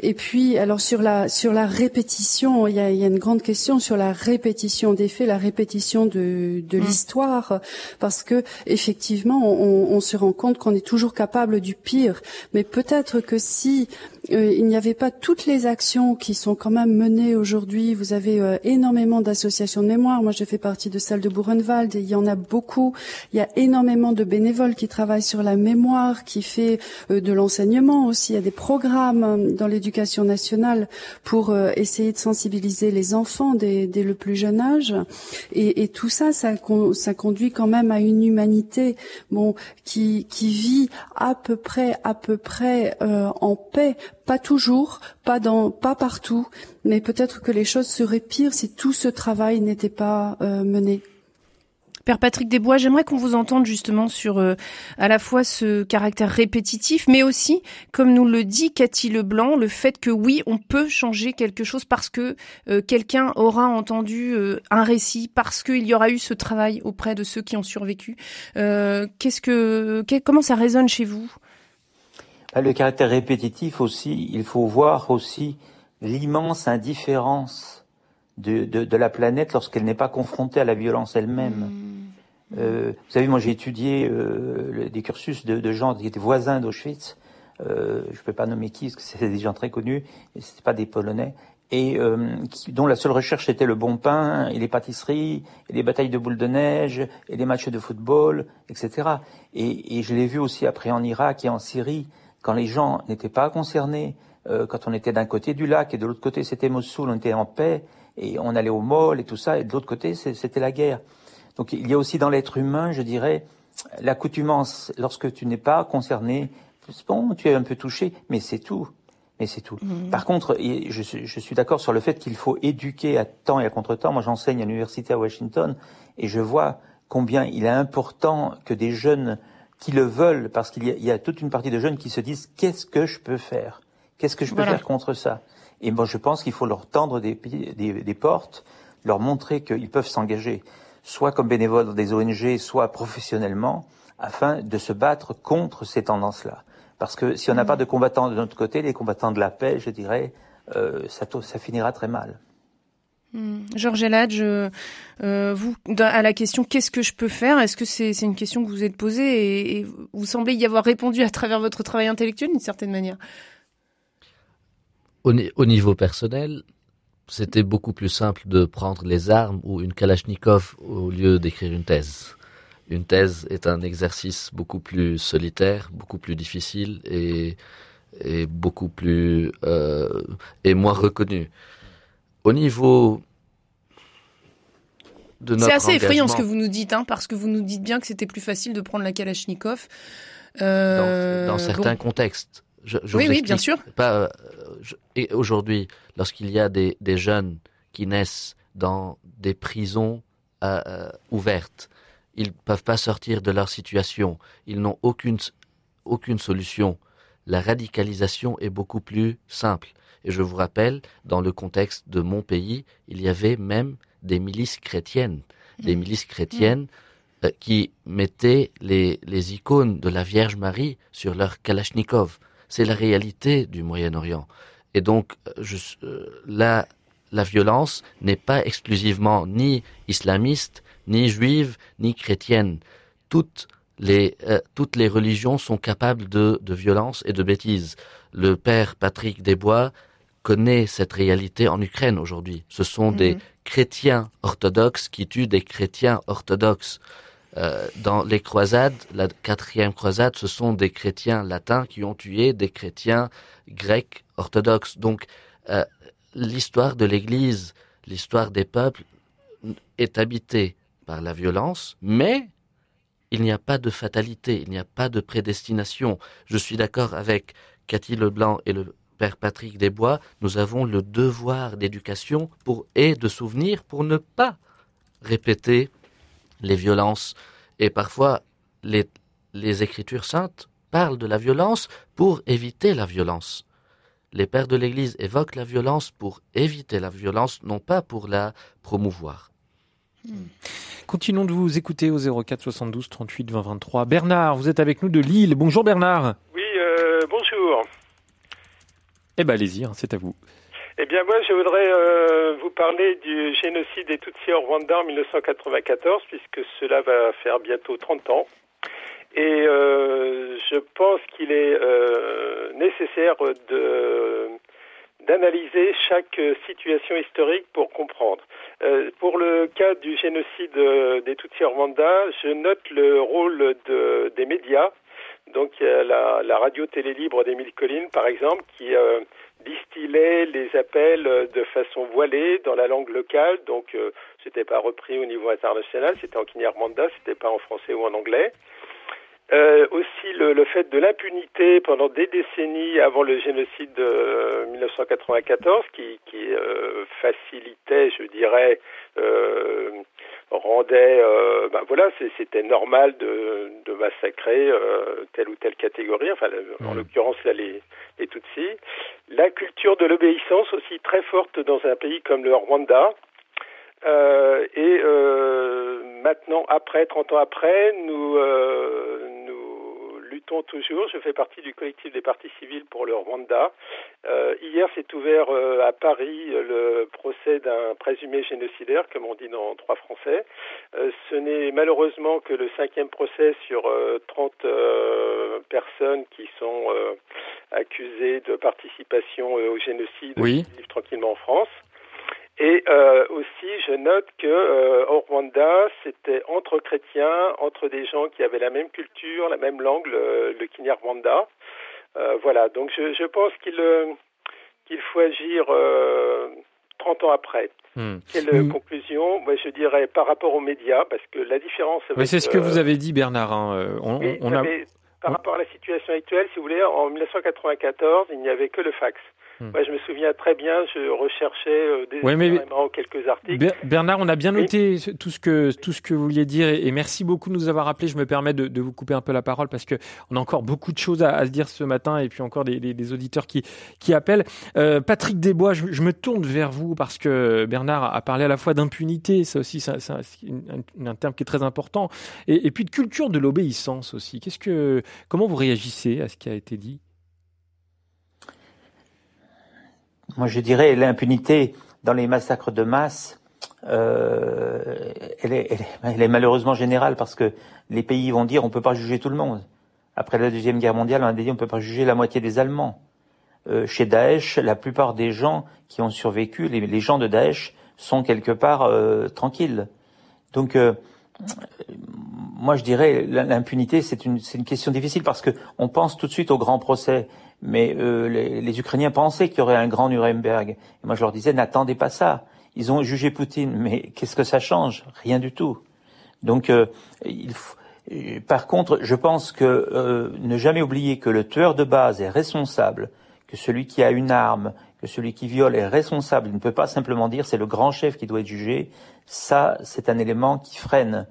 Et puis, alors sur la sur la répétition, il y a, il y a une grande question sur la répétition des faits, la répétition de de mmh. l'histoire, parce que effectivement, on, on se rend compte qu'on est toujours capable du pire, mais peut-être peut-être que si euh, il n'y avait pas toutes les actions qui sont quand même menées aujourd'hui, vous avez euh, énormément d'associations de mémoire. Moi, je fais partie de celle de Buchenwald et il y en a beaucoup. Il y a énormément de bénévoles qui travaillent sur la mémoire, qui fait euh, de l'enseignement aussi. Il y a des programmes dans l'éducation nationale pour essayer de sensibiliser les enfants dès, dès le plus jeune âge. Et, et tout ça, ça, ça, conduit quand même à une humanité, bon, qui, qui vit à peu près, à peu près en paix pas toujours, pas dans, pas partout, mais peut-être que les choses seraient pires si tout ce travail n'était pas euh, mené.
Père Patrick Desbois, j'aimerais qu'on vous entende justement sur euh, à la fois ce caractère répétitif, mais aussi, comme nous le dit Cathy Leblanc, le fait que oui, on peut changer quelque chose parce que euh, quelqu'un aura entendu un récit, parce qu'il y aura eu ce travail auprès de ceux qui ont survécu. Qu'est-ce que, comment ça résonne chez vous?
Le caractère répétitif aussi, il faut voir aussi l'immense indifférence de, de, de, la planète lorsqu'elle n'est pas confrontée à la violence elle-même. Mmh. Euh, vous savez, moi j'ai étudié euh, des cursus de, de, gens qui étaient voisins d'Auschwitz. Euh, je ne peux pas nommer qui, parce que c'est <laughs> des gens très connus, et c'était pas des Polonais, et qui, dont la seule recherche était le bon pain et les pâtisseries, et les batailles de boules de neige, et les matchs de football, etc. Et, et je l'ai vu aussi après en Irak et en Syrie quand les gens n'étaient pas concernés, euh, quand on était d'un côté du lac et de l'autre côté c'était Mossoul, on était en paix et on allait au mall et tout ça, et de l'autre côté c'était la guerre. Donc il y a aussi dans l'être humain, je dirais, l'accoutumance. Lorsque tu n'es pas concerné, bon, tu es un peu touché, mais c'est tout. Mais c'est tout. Mmh. Par contre, je, je suis d'accord sur le fait qu'il faut éduquer à temps et à contre-temps. Moi, j'enseigne à l'université à Washington et je vois combien il est important que des jeunes qui le veulent, parce qu'il y, a toute une partie de jeunes qui se disent qu'est-ce que je peux faire? Qu'est-ce que je peux faire contre ça? Et moi, je pense qu'il faut leur tendre des, des, portes, leur montrer qu'ils peuvent s'engager, soit comme bénévoles dans des ONG, soit professionnellement, afin de se battre contre ces tendances-là. Parce que si on n'a pas de combattants de notre côté, les combattants de la paix, je dirais, euh, ça, ça finira très mal.
Hmm. Georges Eladj, euh, à la question qu'est-ce que je peux faire? Est-ce que c'est une question que vous êtes posée et, vous semblez y avoir répondu à travers votre travail intellectuel d'une certaine manière?
Au, niveau personnel, c'était beaucoup plus simple de prendre les armes ou une Kalachnikov au lieu d'écrire une thèse. Une thèse est un exercice beaucoup plus solitaire, beaucoup plus difficile et, et beaucoup plus euh, et moins reconnu. Au niveau de notre
C'est assez effrayant ce que vous nous dites, hein, parce que vous nous dites bien que c'était plus facile de prendre la Kalachnikov.
Euh, dans, certains contextes.
Je, oui, oui, bien sûr.
Pas, euh, et aujourd'hui, lorsqu'il y a des, des, jeunes qui naissent dans des prisons euh, ouvertes, ils ne peuvent pas sortir de leur situation, ils n'ont aucune, aucune solution. La radicalisation est beaucoup plus simple. Et je vous rappelle, dans le contexte de mon pays, il y avait même des milices chrétiennes, des mm. milices chrétiennes euh, qui mettaient les, les icônes de la Vierge Marie sur leur Kalachnikov. C'est la réalité du Moyen-Orient. Et donc, euh, je, euh, la, la violence n'est pas exclusivement ni islamiste, ni juive, ni chrétienne. Toutes les, toutes les religions sont capables de, de violence et de bêtises. Le père Patrick Desbois connaît cette réalité en Ukraine aujourd'hui. Ce sont des mhm. chrétiens orthodoxes qui tuent des chrétiens orthodoxes. Euh, dans les croisades, la quatrième croisade, ce sont des chrétiens latins qui ont tué des chrétiens grecs orthodoxes. Donc, euh, l'histoire de l'Église, l'histoire des peuples est habitée par la violence, mais il n'y a pas de fatalité, il n'y a pas de prédestination. Je suis d'accord avec Cathy Leblanc et le Père Patrick Desbois, nous avons le devoir d'éducation pour et de souvenir pour ne pas répéter les violences. Et parfois, les, Écritures saintes parlent de la violence pour éviter la violence. Les pères de l'Église évoquent la violence pour éviter la violence, non pas pour la promouvoir.
Hmm. Continuons de vous écouter au 04 72 38 20 23. Bernard, vous êtes avec nous de Lille. Bonjour Bernard.
Euh.
Eh bien, allez-y, hein, c'est à vous.
Eh bien, moi, je voudrais euh, vous parler du génocide des Tutsis en Rwanda en 1994, puisque cela va faire bientôt 30 ans. Et je pense qu'il est nécessaire de d'analyser chaque situation historique pour comprendre. Euh, pour le cas du génocide des Tutsis Rwanda, je note le rôle de, des médias. Donc il a la, la radio-télé libre d'Émile Collines, par exemple, qui euh, distillait les appels de façon voilée dans la langue locale. Donc euh, c'était pas repris au niveau international, c'était en Kinyarwanda, c'était pas en français ou en anglais. Euh, aussi le, le, fait de l'impunité pendant des décennies avant le génocide de 1994 qui, qui euh, facilitait, je dirais, euh, rendait, euh, ben voilà, c'était normal de, de massacrer euh, telle ou telle catégorie, enfin en mmh. l'occurrence là les, les Tutsis. La culture de l'obéissance aussi très forte dans un pays comme le Rwanda. Euh, et euh, maintenant, après, 30 ans après, nous, euh, luttons toujours. Je fais partie du collectif des partis civils pour le Rwanda. Euh, hier s'est ouvert euh, à Paris le procès d'un présumé génocidaire, comme on dit dans droit français. Euh, ce n'est malheureusement que le cinquième procès sur 30 personnes qui sont accusées de participation au génocide
oui.
qui vivent tranquillement en France. Et euh, aussi, je note que euh, au Rwanda, c'était entre chrétiens, entre des gens qui avaient la même culture, la même langue, le, le Kinyarwanda. Euh, voilà, donc je, je pense qu'il euh, qu'il faut agir 30 ans après. Hmm. Quelle hmm. conclusion? Moi, je dirais par rapport aux médias, parce que la différence.
Mais c'est ce que vous avez dit, Bernard. Hein. On, on a...
Par rapport à la situation actuelle, si vous voulez, en 1994, il n'y avait que le fax. Hmm. je me souviens très bien, je recherchais euh, des mais... quelques articles.
Bernard, on a bien noté tout ce que tout ce que vous vouliez dire et, merci beaucoup de nous avoir rappelé. Je me permets de, de, vous couper un peu la parole parce que on a encore beaucoup de choses à, à se dire ce matin et puis encore des, des, des auditeurs qui qui appellent. Euh, Patrick Desbois, je, je, me tourne vers vous parce que Bernard a parlé à la fois d'impunité, ça aussi, c'est un, un, terme qui est très important, et, et puis de culture de l'obéissance aussi. Qu'est-ce que comment vous réagissez à ce qui a été dit?
Moi je dirais l'impunité dans les massacres de masse, euh, elle, est, elle, est, elle, est, malheureusement générale parce que les pays vont dire on peut pas juger tout le monde. Après la deuxième guerre mondiale, on a dit on peut pas juger la moitié des Allemands. Euh, chez Daesh, la plupart des gens qui ont survécu, les, gens de Daesh, sont quelque part euh, tranquilles. Donc euh, moi je dirais l'impunité c'est une, une question difficile parce que on pense tout de suite au grand procès mais euh, les, les, Ukrainiens pensaient qu'il y aurait un grand Nuremberg. Et moi, je leur disais, n'attendez pas ça. Ils ont jugé Poutine, mais <laughs> qu'est-ce que ça change? Rien du tout. Donc, euh, il faut, euh, par contre, je pense que euh, ne jamais oublier que le tueur de base est responsable, que celui qui a une arme, que celui qui viole est responsable. Il ne peut pas simplement dire c'est le grand chef qui doit être jugé. Ça, c'est un élément qui freine.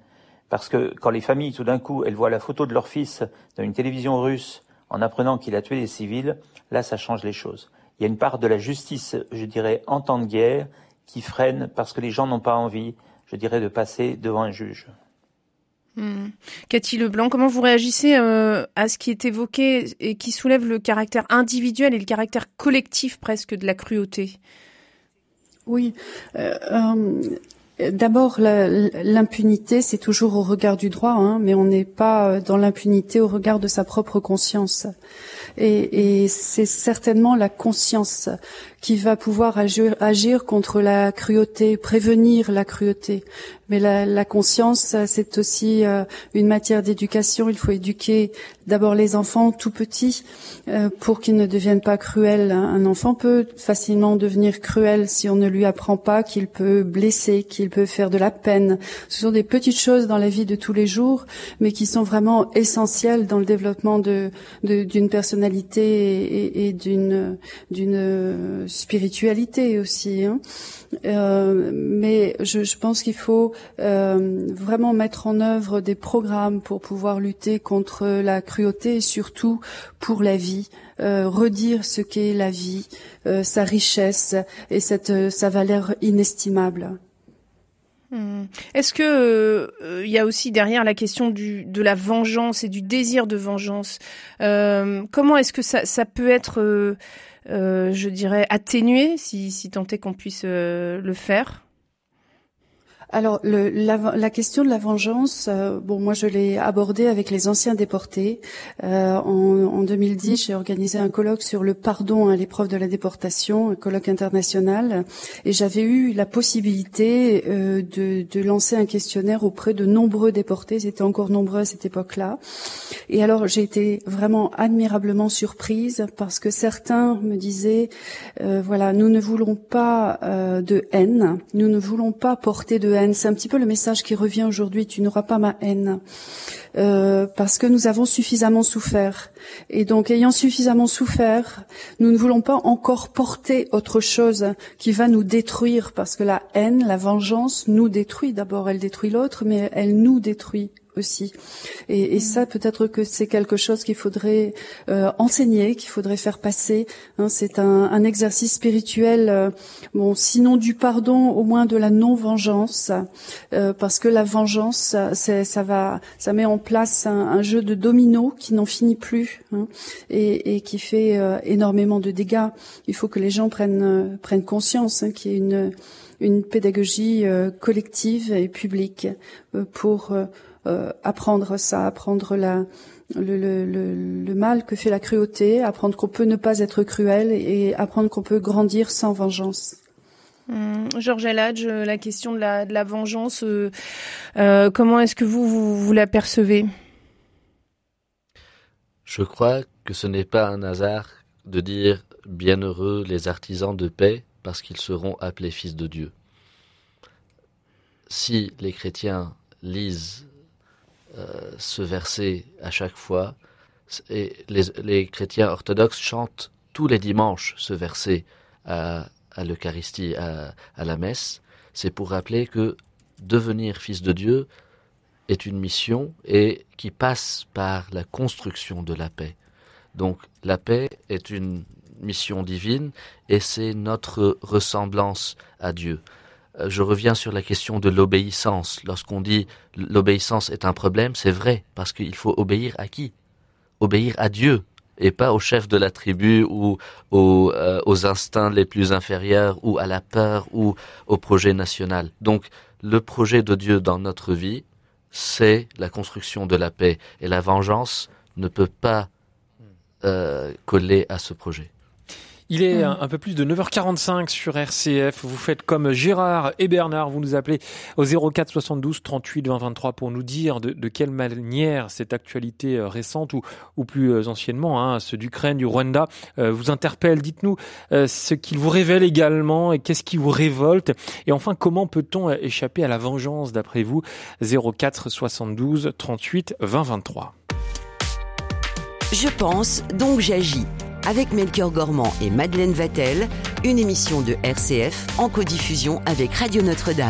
Parce que quand les familles, tout d'un coup, elles voient la photo de leur fils dans une télévision russe en apprenant qu'il a tué des civils, là, ça change les choses. Il y a une part de la justice, je dirais, en temps de guerre, qui freine parce que les gens n'ont pas envie, je dirais, de passer devant un juge.
Hmm. Cathy Leblanc, comment vous réagissez euh, à ce qui est évoqué et qui soulève le caractère individuel et le caractère collectif presque de la cruauté?
Oui, euh, euh, D'abord, l'impunité, c'est toujours au regard du droit, hein, mais on n'est pas dans l'impunité au regard de sa propre conscience. Et, et c'est certainement la conscience qui va pouvoir agir, agir, contre la cruauté, prévenir la cruauté. Mais la, la conscience, c'est aussi euh, une matière d'éducation. Il faut éduquer d'abord les enfants tout petits euh, pour qu'ils ne deviennent pas cruels. Un enfant peut facilement devenir cruel si on ne lui apprend pas qu'il peut blesser, qu'il peut faire de la peine. Ce sont des petites choses dans la vie de tous les jours, mais qui sont vraiment essentielles dans le développement d'une de, et, d'une spiritualité aussi. Hein. Euh, mais je, je pense qu'il faut euh, vraiment mettre en œuvre des programmes pour pouvoir lutter contre la cruauté et surtout pour la vie. Euh, redire ce qu'est la vie, euh, sa richesse et cette, euh, sa valeur inestimable.
Hmm. Est-ce que il y a aussi derrière la question de la vengeance et du désir de vengeance Comment est-ce que ça, peut être euh, je dirais, atténuer, si, si tant est qu'on puisse euh, le faire?
Alors le, la, la, question de la vengeance, euh, bon moi je l'ai abordée avec les anciens déportés. Euh, en, en, 2010, j'ai organisé un colloque sur le pardon à l'épreuve de la déportation, un colloque international, et j'avais eu la possibilité euh, de, de, lancer un questionnaire auprès de nombreux déportés. Ils étaient encore nombreux à cette époque-là. Et alors j'ai été vraiment admirablement surprise parce que certains me disaient, euh, voilà, nous ne voulons pas euh, de haine, nous ne voulons pas porter de haine c'est un petit peu le message qui revient aujourd'hui. Tu n'auras pas ma haine. Euh, parce que nous avons suffisamment souffert. Et donc, ayant suffisamment souffert, nous ne voulons pas encore porter autre chose qui va nous détruire, parce que la haine, la vengeance nous détruit. D'abord, elle détruit l'autre, mais elle nous détruit aussi. Et, et ça, peut-être que c'est quelque chose qu'il faudrait euh, enseigner, qu'il faudrait faire passer. Hein, c'est un, un, exercice spirituel, euh, bon, sinon du pardon, au moins de la non-vengeance, euh, parce que la vengeance, ça va, ça met en place un, un jeu de domino qui n'en finit plus hein, et, et, qui fait euh, énormément de dégâts. Il faut que les gens prennent euh, prennent conscience hein, qu'il y ait une une pédagogie collective et publique pour euh, apprendre ça, apprendre la, le, le, le, mal que fait la cruauté, apprendre qu'on peut ne pas être cruel et apprendre qu'on peut grandir sans vengeance.
Hum, Georges Eladj, euh, la question de la, de la vengeance, euh, euh, comment est-ce que vous, vous, vous l'apercevez
Je crois que ce n'est pas un hasard de dire bienheureux les artisans de paix parce qu'ils seront appelés fils de Dieu. Si les chrétiens lisent ce verset à chaque fois. Et les, chrétiens orthodoxes chantent tous les dimanches ce verset à, à l'Eucharistie, à, à, la messe. C'est pour rappeler que devenir fils de Dieu est une mission et qui passe par la construction de la paix. Donc la paix est une mission divine et c'est notre ressemblance à Dieu. Euh, je reviens sur la question de l'obéissance. Lorsqu'on dit l'obéissance est un problème, c'est vrai, parce qu'il faut obéir à qui? Obéir à Dieu, et pas au chef de la tribu ou aux, euh, aux, instincts les plus inférieurs ou à la peur ou au projet national. Donc le projet de Dieu dans notre vie, c'est la construction de la paix et la vengeance ne peut pas euh, coller à ce projet.
Il est un, peu plus de 9h45 sur RCF. Vous faites comme Gérard et Bernard, vous nous appelez au 04 72 38 20 23 pour nous dire de, de quelle manière cette actualité euh, récente ou, ou plus euh, anciennement, hein, ceux d'Ukraine, du Rwanda, euh, vous interpelle. Dites-nous euh, ce qu'il vous révèle également et qu'est-ce qui vous révolte. Et enfin, comment peut-on échapper à la vengeance d'après vous? 04 72 38 20 23.
Je pense, donc j'agis avec Melchior Gormand et Madeleine Vatel, une émission de RCF en codiffusion avec Radio Notre-Dame.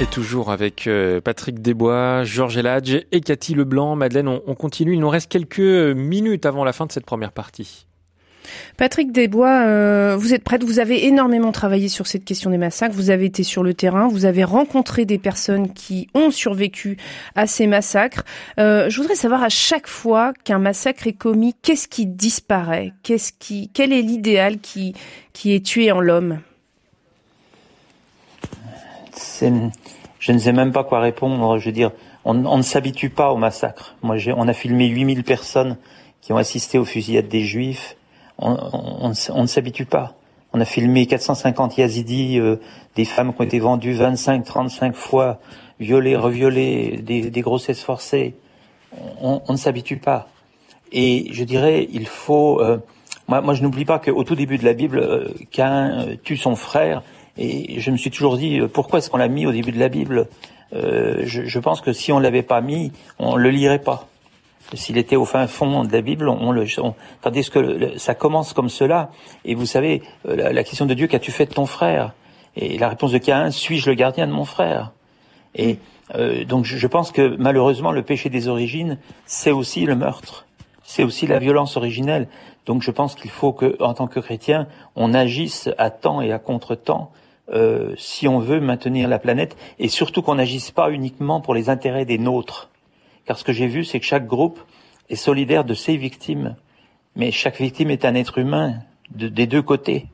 Et toujours avec euh, Patrick Desbois, Georges Eladj et Cathy Leblanc. Madeleine, on continue. Il nous reste quelques minutes avant la fin de cette première partie.
Patrick Desbois, euh, vous êtes prête, vous avez énormément travaillé sur cette question des massacres, vous avez été sur le terrain, vous avez rencontré des personnes qui ont survécu à ces massacres. Euh, je voudrais savoir à chaque fois qu'un massacre est commis, qu'est-ce qui disparaît? Qu'est-ce qui, Quel est l'idéal qui, qui est tué en l'homme?
Je ne sais même pas quoi répondre. Je veux dire, on, ne s'habitue pas au massacre. Moi, on a filmé 8000 personnes qui ont assisté aux fusillades des Juifs on, ne s'habitue pas. On a filmé 450 yazidis, euh, des femmes qui ont été vendues 25, 35 fois, violées, reviolées, des, grossesses forcées. On, ne s'habitue pas. Et je dirais, il faut. Euh, moi, moi, je n'oublie pas qu'au tout début de la Bible, euh, Cain euh, tue son frère. Et je me suis toujours dit, euh, pourquoi est-ce qu'on l'a mis au début de la Bible? Je, je, pense que si on l'avait pas mis, on le lirait pas. S'il était au fin fond de la Bible, on, le, tandis que ça commence comme cela. Et vous savez, euh, la, question de Dieu, qu'as-tu fait de ton frère? Et la réponse de Caïn, suis-je le gardien de mon frère? Et euh, donc je pense que malheureusement, le péché des origines, c'est aussi le meurtre, c'est aussi la violence originelle. Donc je pense qu'il faut que, en tant que chrétien, on agisse à temps et à contre-temps. Euh, si on veut maintenir la planète, et surtout qu'on n'agisse pas uniquement pour les intérêts des nôtres, car ce que j'ai vu, c'est que chaque groupe est solidaire de ses victimes, mais chaque victime est un être humain de, des deux côtés.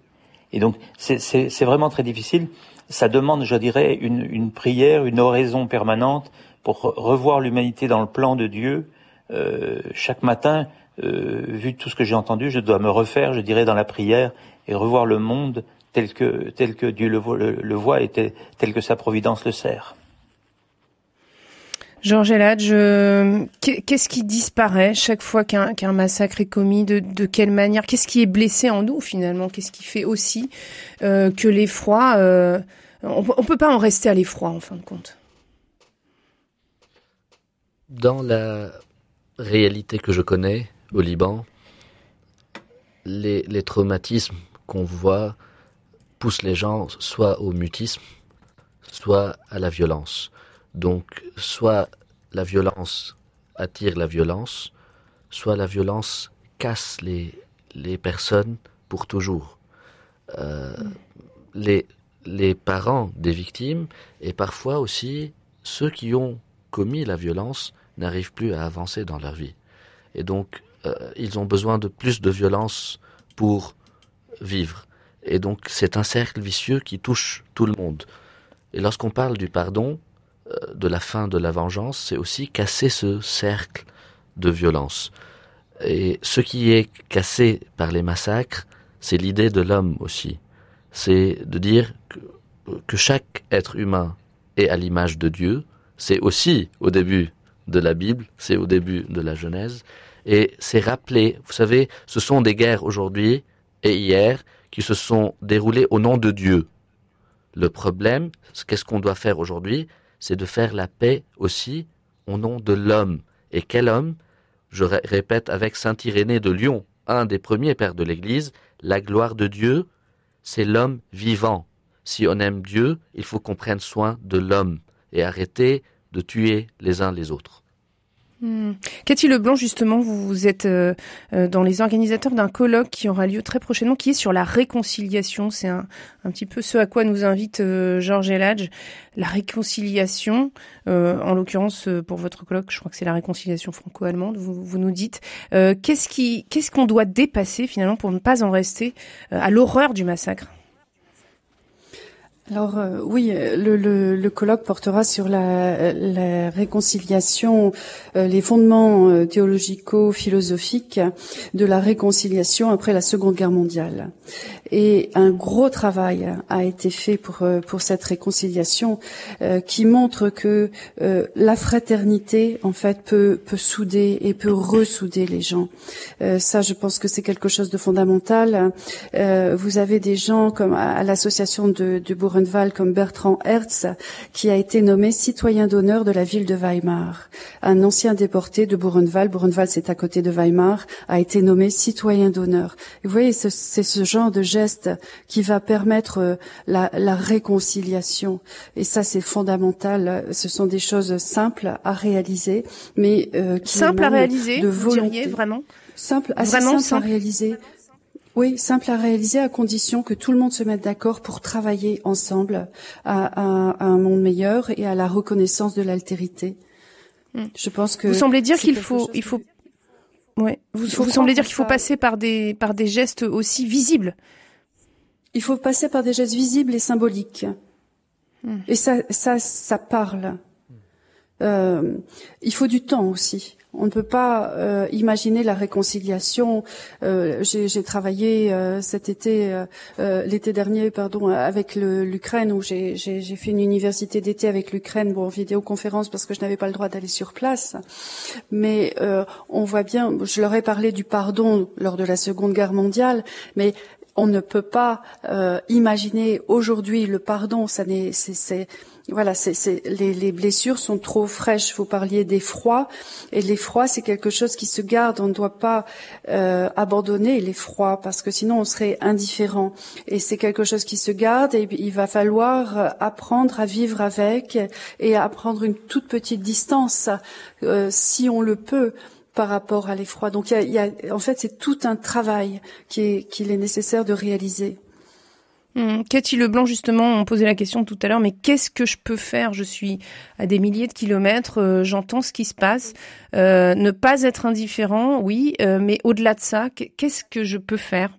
Et donc, c'est vraiment très difficile. ça demande, je dirais, une, prière, une oraison permanente pour revoir l'humanité dans le plan de Dieu. Euh, chaque matin, euh, vu tout ce que j'ai entendu, je dois me refaire, je dirais, dans la prière et revoir le monde tel que Dieu le, voit et tel, que sa providence le sert.
Georges Eladj, qu'est-ce qui disparaît chaque fois qu'un massacre est commis? De, quelle manière? Qu'est-ce qui est blessé en nous finalement? Qu'est-ce qui fait aussi euh, que l'effroi euh, on, on peut pas en rester à l'effroi en fin de compte.
Dans la réalité que je connais au Liban, les traumatismes qu'on voit poussent les gens soit au mutisme, soit à la violence. Donc, soit la violence attire la violence, soit la violence casse les, personnes pour toujours. Euh, les, parents des victimes et parfois aussi ceux qui ont commis la violence n'arrivent plus à avancer dans leur vie. Et donc, euh, ils ont besoin de plus de violence pour vivre. Et donc, c'est un cercle vicieux qui touche tout le monde. Et lorsqu'on parle du pardon, de la fin de la vengeance, c'est aussi casser ce cercle de violence. Et ce qui est cassé par les massacres, c'est l'idée de l'homme aussi. C'est de dire que, que, chaque être humain est à l'image de Dieu. C'est aussi au début de la Bible, c'est au début de la Genèse. Et c'est rappelé, vous savez, ce sont des guerres aujourd'hui et hier qui se sont déroulées au nom de Dieu. Le problème, qu'est-ce qu'on doit faire aujourd'hui? C'est de faire la paix aussi au nom de l'homme. Et quel homme Je répète avec Saint Irénée de Lyon, un des premiers pères de l'Église, la gloire de Dieu, c'est l'homme vivant. Si on aime Dieu, il faut qu'on prenne soin de l'homme et arrêter de tuer les uns les autres.
Hmm. Cathy Leblanc, justement, vous, êtes euh, euh, dans les organisateurs d'un colloque qui aura lieu très prochainement, qui est sur la réconciliation. C'est un, petit peu ce à quoi nous invite euh, Georges Eladj. La réconciliation, en l'occurrence pour votre colloque, je crois que c'est la réconciliation franco-allemande. Vous, vous, nous dites qu'est-ce qui, qu'est-ce qu'on doit dépasser finalement pour ne pas en rester à l'horreur du massacre?
Alors euh, oui, le, le, le, colloque portera sur la, la réconciliation, euh, les fondements euh, théologico-philosophiques de la réconciliation après la Seconde Guerre mondiale. Et un gros travail a été fait pour pour cette réconciliation qui montre que la fraternité en fait peut peut souder et peut ressouder les gens. ça, je pense que c'est quelque chose de fondamental. vous avez des gens comme à, l'association de, de comme Bertrand Hertz, qui a été nommé citoyen d'honneur de la ville de Weimar. Un ancien déporté de Buchenwald, Buchenwald c'est à côté de Weimar, a été nommé citoyen d'honneur. Vous voyez, c'est ce genre de geste qui va permettre euh, la, réconciliation. Et ça, c'est fondamental. Ce sont des choses simples à réaliser, mais
euh, simple à réaliser, de vous diriez vraiment
simple, assez vraiment simple à réaliser. Oui, simple à réaliser à condition que tout le monde se mette d'accord pour travailler ensemble à, un monde meilleur et à la reconnaissance de l'altérité.
Hmm. Je pense que vous semblez dire qu'il faut, il faut, ouais, vous, vous semblez dire qu'il faut passer par des par des gestes aussi visibles.
Il faut passer par des gestes visibles et symboliques. Hmm. Et ça, ça, ça parle. Euh, il faut du temps aussi. On ne peut pas euh, imaginer la réconciliation. Euh, j'ai travaillé euh, cet été, l'été dernier, pardon, avec l'Ukraine où j'ai fait une université d'été avec l'Ukraine, bon, en vidéoconférence parce que je n'avais pas le droit d'aller sur place. Mais on voit bien. Je leur ai parlé du pardon lors de la Seconde Guerre mondiale, mais on ne peut pas imaginer aujourd'hui le pardon. Ça n'est, c'est voilà, c'est, les, les, blessures sont trop fraîches. Vous parliez d'effroi, et l'effroi, c'est quelque chose qui se garde. On ne doit pas euh, abandonner l'effroi parce que sinon on serait indifférent. Et c'est quelque chose qui se garde, et il va falloir apprendre à vivre avec et à prendre une toute petite distance, euh, si on le peut par rapport à l'effroi. Donc, il y a, en fait, c'est tout un travail qu'il est nécessaire de réaliser.
Mmh. Cathy Leblanc, justement, on posait la question tout à l'heure, mais qu'est-ce que je peux faire? Je suis à des milliers de kilomètres, euh, j'entends ce qui se passe. Euh, ne pas être indifférent, oui, euh, mais au-delà de ça, qu'est-ce que je peux faire?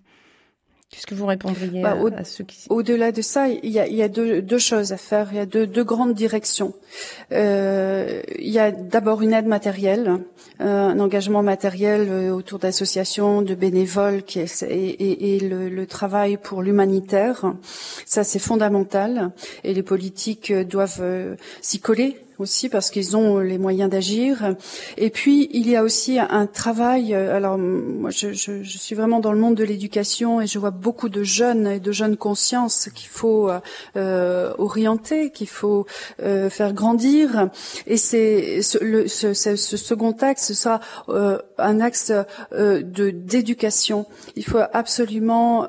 Qu'est-ce que vous répondriez bah,
au,
à, ceux qui...
Au-delà de ça, il y a, il y a deux, deux, choses à faire. Il y a deux, deux grandes directions. Euh, il y a d'abord une aide matérielle, euh, un engagement matériel euh, autour d'associations, de bénévoles, qui est, et, et, le, le, travail pour l'humanitaire. Ça, c'est fondamental. Et les politiques doivent s'y coller aussi parce qu'ils ont les moyens d'agir. Et puis il y a aussi un travail. Euh, alors moi, je, suis vraiment dans le monde de l'éducation et je vois beaucoup de jeunes et de jeunes consciences qu'il faut euh, orienter, qu'il faut euh, faire grandir. Et c'est ce, second axe, ce sera euh, un axe euh, de d'éducation. Il faut absolument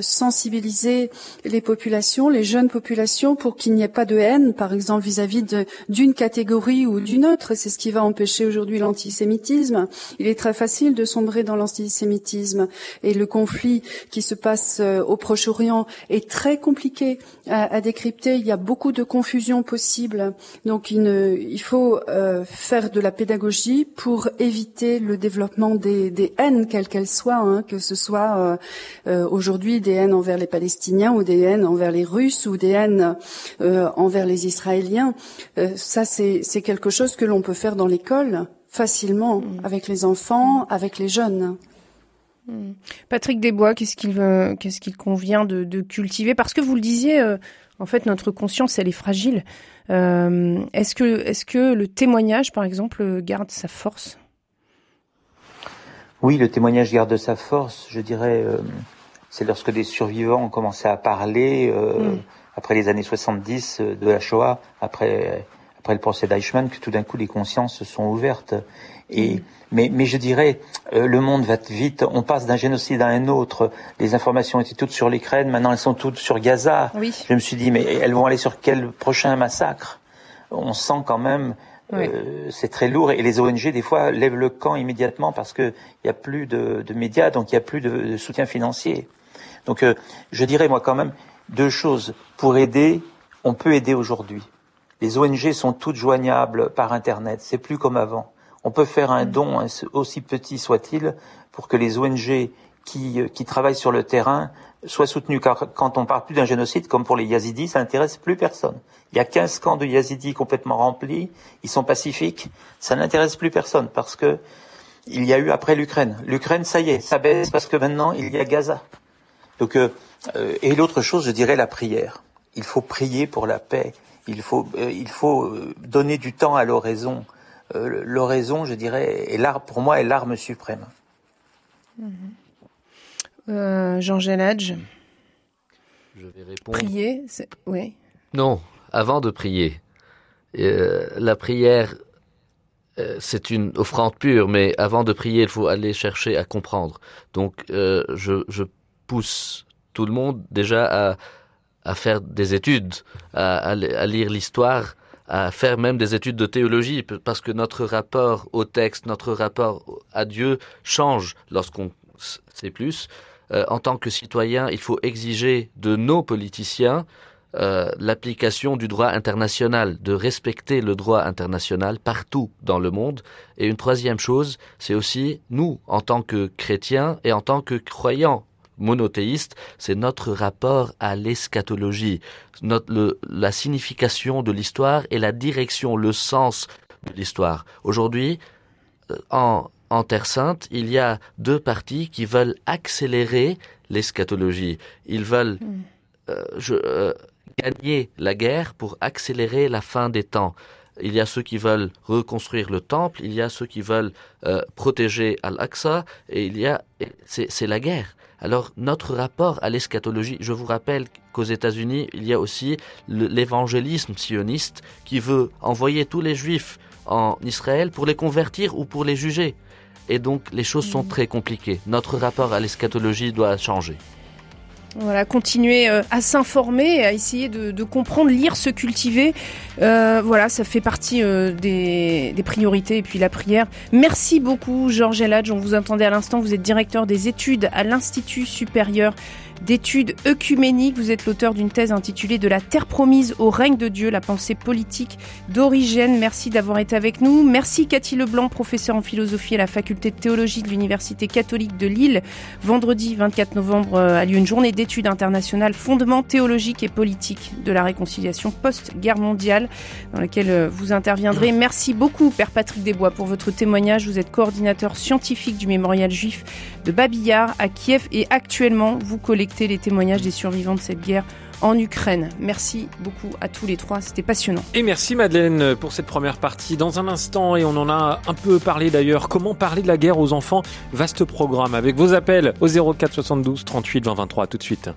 sensibiliser les populations, les jeunes populations, pour qu'il n'y ait pas de haine, par exemple vis-à-vis de, du d'une catégorie ou d'une autre. C'est ce qui va empêcher aujourd'hui l'antisémitisme. Il est très facile de sombrer dans l'antisémitisme et le conflit qui se passe euh, au Proche-Orient est très compliqué à, décrypter. Il y a beaucoup de confusion possible. Donc il, il faut euh, faire de la pédagogie pour éviter le développement des, des haines, quelles qu'elles soient, hein, que ce soit euh, aujourd'hui des haines envers les Palestiniens ou des haines envers les Russes ou des haines envers les Israéliens ça, c'est quelque chose que l'on peut faire dans l'école facilement, mm. avec les enfants, avec les jeunes.
Mm. Patrick Desbois, qu'est-ce qu'il qu'est-ce qu'il convient de, cultiver? Parce que vous le disiez, euh, en fait, notre conscience, elle est fragile. Euh, est-ce que, est-ce que le témoignage, par exemple, garde sa force?
Oui, le témoignage garde sa force. Je dirais, euh, c'est lorsque des survivants ont commencé à parler mm. après les années 70 de la Shoah, après après le procès d'Eichmann que tout d'un coup les consciences se sont ouvertes. Et mais, mais je dirais, euh, le monde va vite. On passe d'un génocide à un autre. Les informations étaient toutes sur l'Ukraine, maintenant elles sont toutes sur Gaza.
Oui.
Je me suis dit, mais elles vont aller sur quel prochain massacre? On sent quand même. Euh, c'est très lourd et les ONG des fois lèvent le camp immédiatement parce que il y a plus de, de, médias, donc il y a plus de, soutien financier. Donc euh, je dirais moi quand même deux choses pour aider. On peut aider aujourd'hui. Les ONG sont toutes joignables par Internet. C'est plus comme avant. On peut faire un don, aussi petit soit-il, pour que les ONG qui, euh, qui travaillent sur le terrain soient soutenues. Car quand on parle plus d'un génocide, comme pour les Yazidis, ça n'intéresse plus personne. Il y a 15 camps de Yazidis complètement remplis. Ils sont pacifiques. Ça n'intéresse plus personne parce que il y a eu après l'Ukraine. L'Ukraine, ça y est, ça baisse parce que maintenant il y a Gaza. Donc, euh, euh et l'autre chose, je dirais la prière. Il faut prier pour la paix. Il faut, euh, il faut euh, donner du temps à l'oraison. Euh, l'oraison, je dirais, est pour moi, est l'arme suprême.
Euh, Jean Géladge.
Je vais répondre.
Prier, oui.
Non, avant de prier. la prière, c'est une offrande pure, mais avant de prier, il faut aller chercher à comprendre. Donc, je, je pousse tout le monde déjà à à faire des études, à, lire l'histoire, à faire même des études de théologie, parce que notre rapport au texte, notre rapport à Dieu change lorsqu'on sait plus. Euh, en tant que citoyen, il faut exiger de nos politiciens euh, l'application du droit international, de respecter le droit international partout dans le monde. Et une troisième chose, c'est aussi nous, en tant que chrétiens et en tant que croyants monothéiste, c'est notre rapport à l'eschatologie, la signification de l'histoire et la direction, le sens de l'histoire. Aujourd'hui, euh, en, Terre Sainte, il y a deux partis qui veulent accélérer l'eschatologie. Ils veulent hmm. euh, euh, gagner la guerre pour accélérer la fin des temps. Il y a ceux qui veulent reconstruire le temple, il y a ceux qui veulent protéger Al-Aqsa, et il y a, c'est la guerre. Alors notre rapport à l'eschatologie, je vous rappelle qu'aux États-Unis, il y a aussi l'évangélisme sioniste qui veut envoyer tous les juifs en Israël pour les convertir ou pour les juger. Et donc les choses sont mm. très compliquées. Notre rapport à l'eschatologie doit changer.
Voilà, continuer euh, à s'informer, à essayer de, comprendre, lire, se cultiver. Euh, voilà, ça fait partie euh, des, priorités et puis la prière. Merci beaucoup, Georges Eladj. On vous entendait à l'instant. Vous êtes directeur des études à l'Institut supérieur d'études œcuméniques. Vous êtes l'auteur d'une thèse intitulée De la terre promise au règne de Dieu, la pensée politique d'origine. Merci d'avoir été avec nous. Merci Cathy Leblanc, professeure en philosophie à la faculté de théologie de l'Université catholique de Lille. Vendredi 24 novembre euh, a lieu une journée d'études internationales fondements théologiques et politiques de la réconciliation post-guerre mondiale dans laquelle euh, vous interviendrez. Merci beaucoup, Père Patrick Desbois, pour votre témoignage. Vous êtes coordinateur scientifique du mémorial juif de Babillard à Kiev et actuellement vous les témoignages des survivants de cette guerre en Ukraine. Merci beaucoup à tous les trois, c'était passionnant.
Et merci Madeleine pour cette première partie. Dans un instant, et on en a un peu parlé d'ailleurs, comment parler de la guerre aux enfants Vaste programme avec vos appels au 04 72 38 20 23 tout de suite.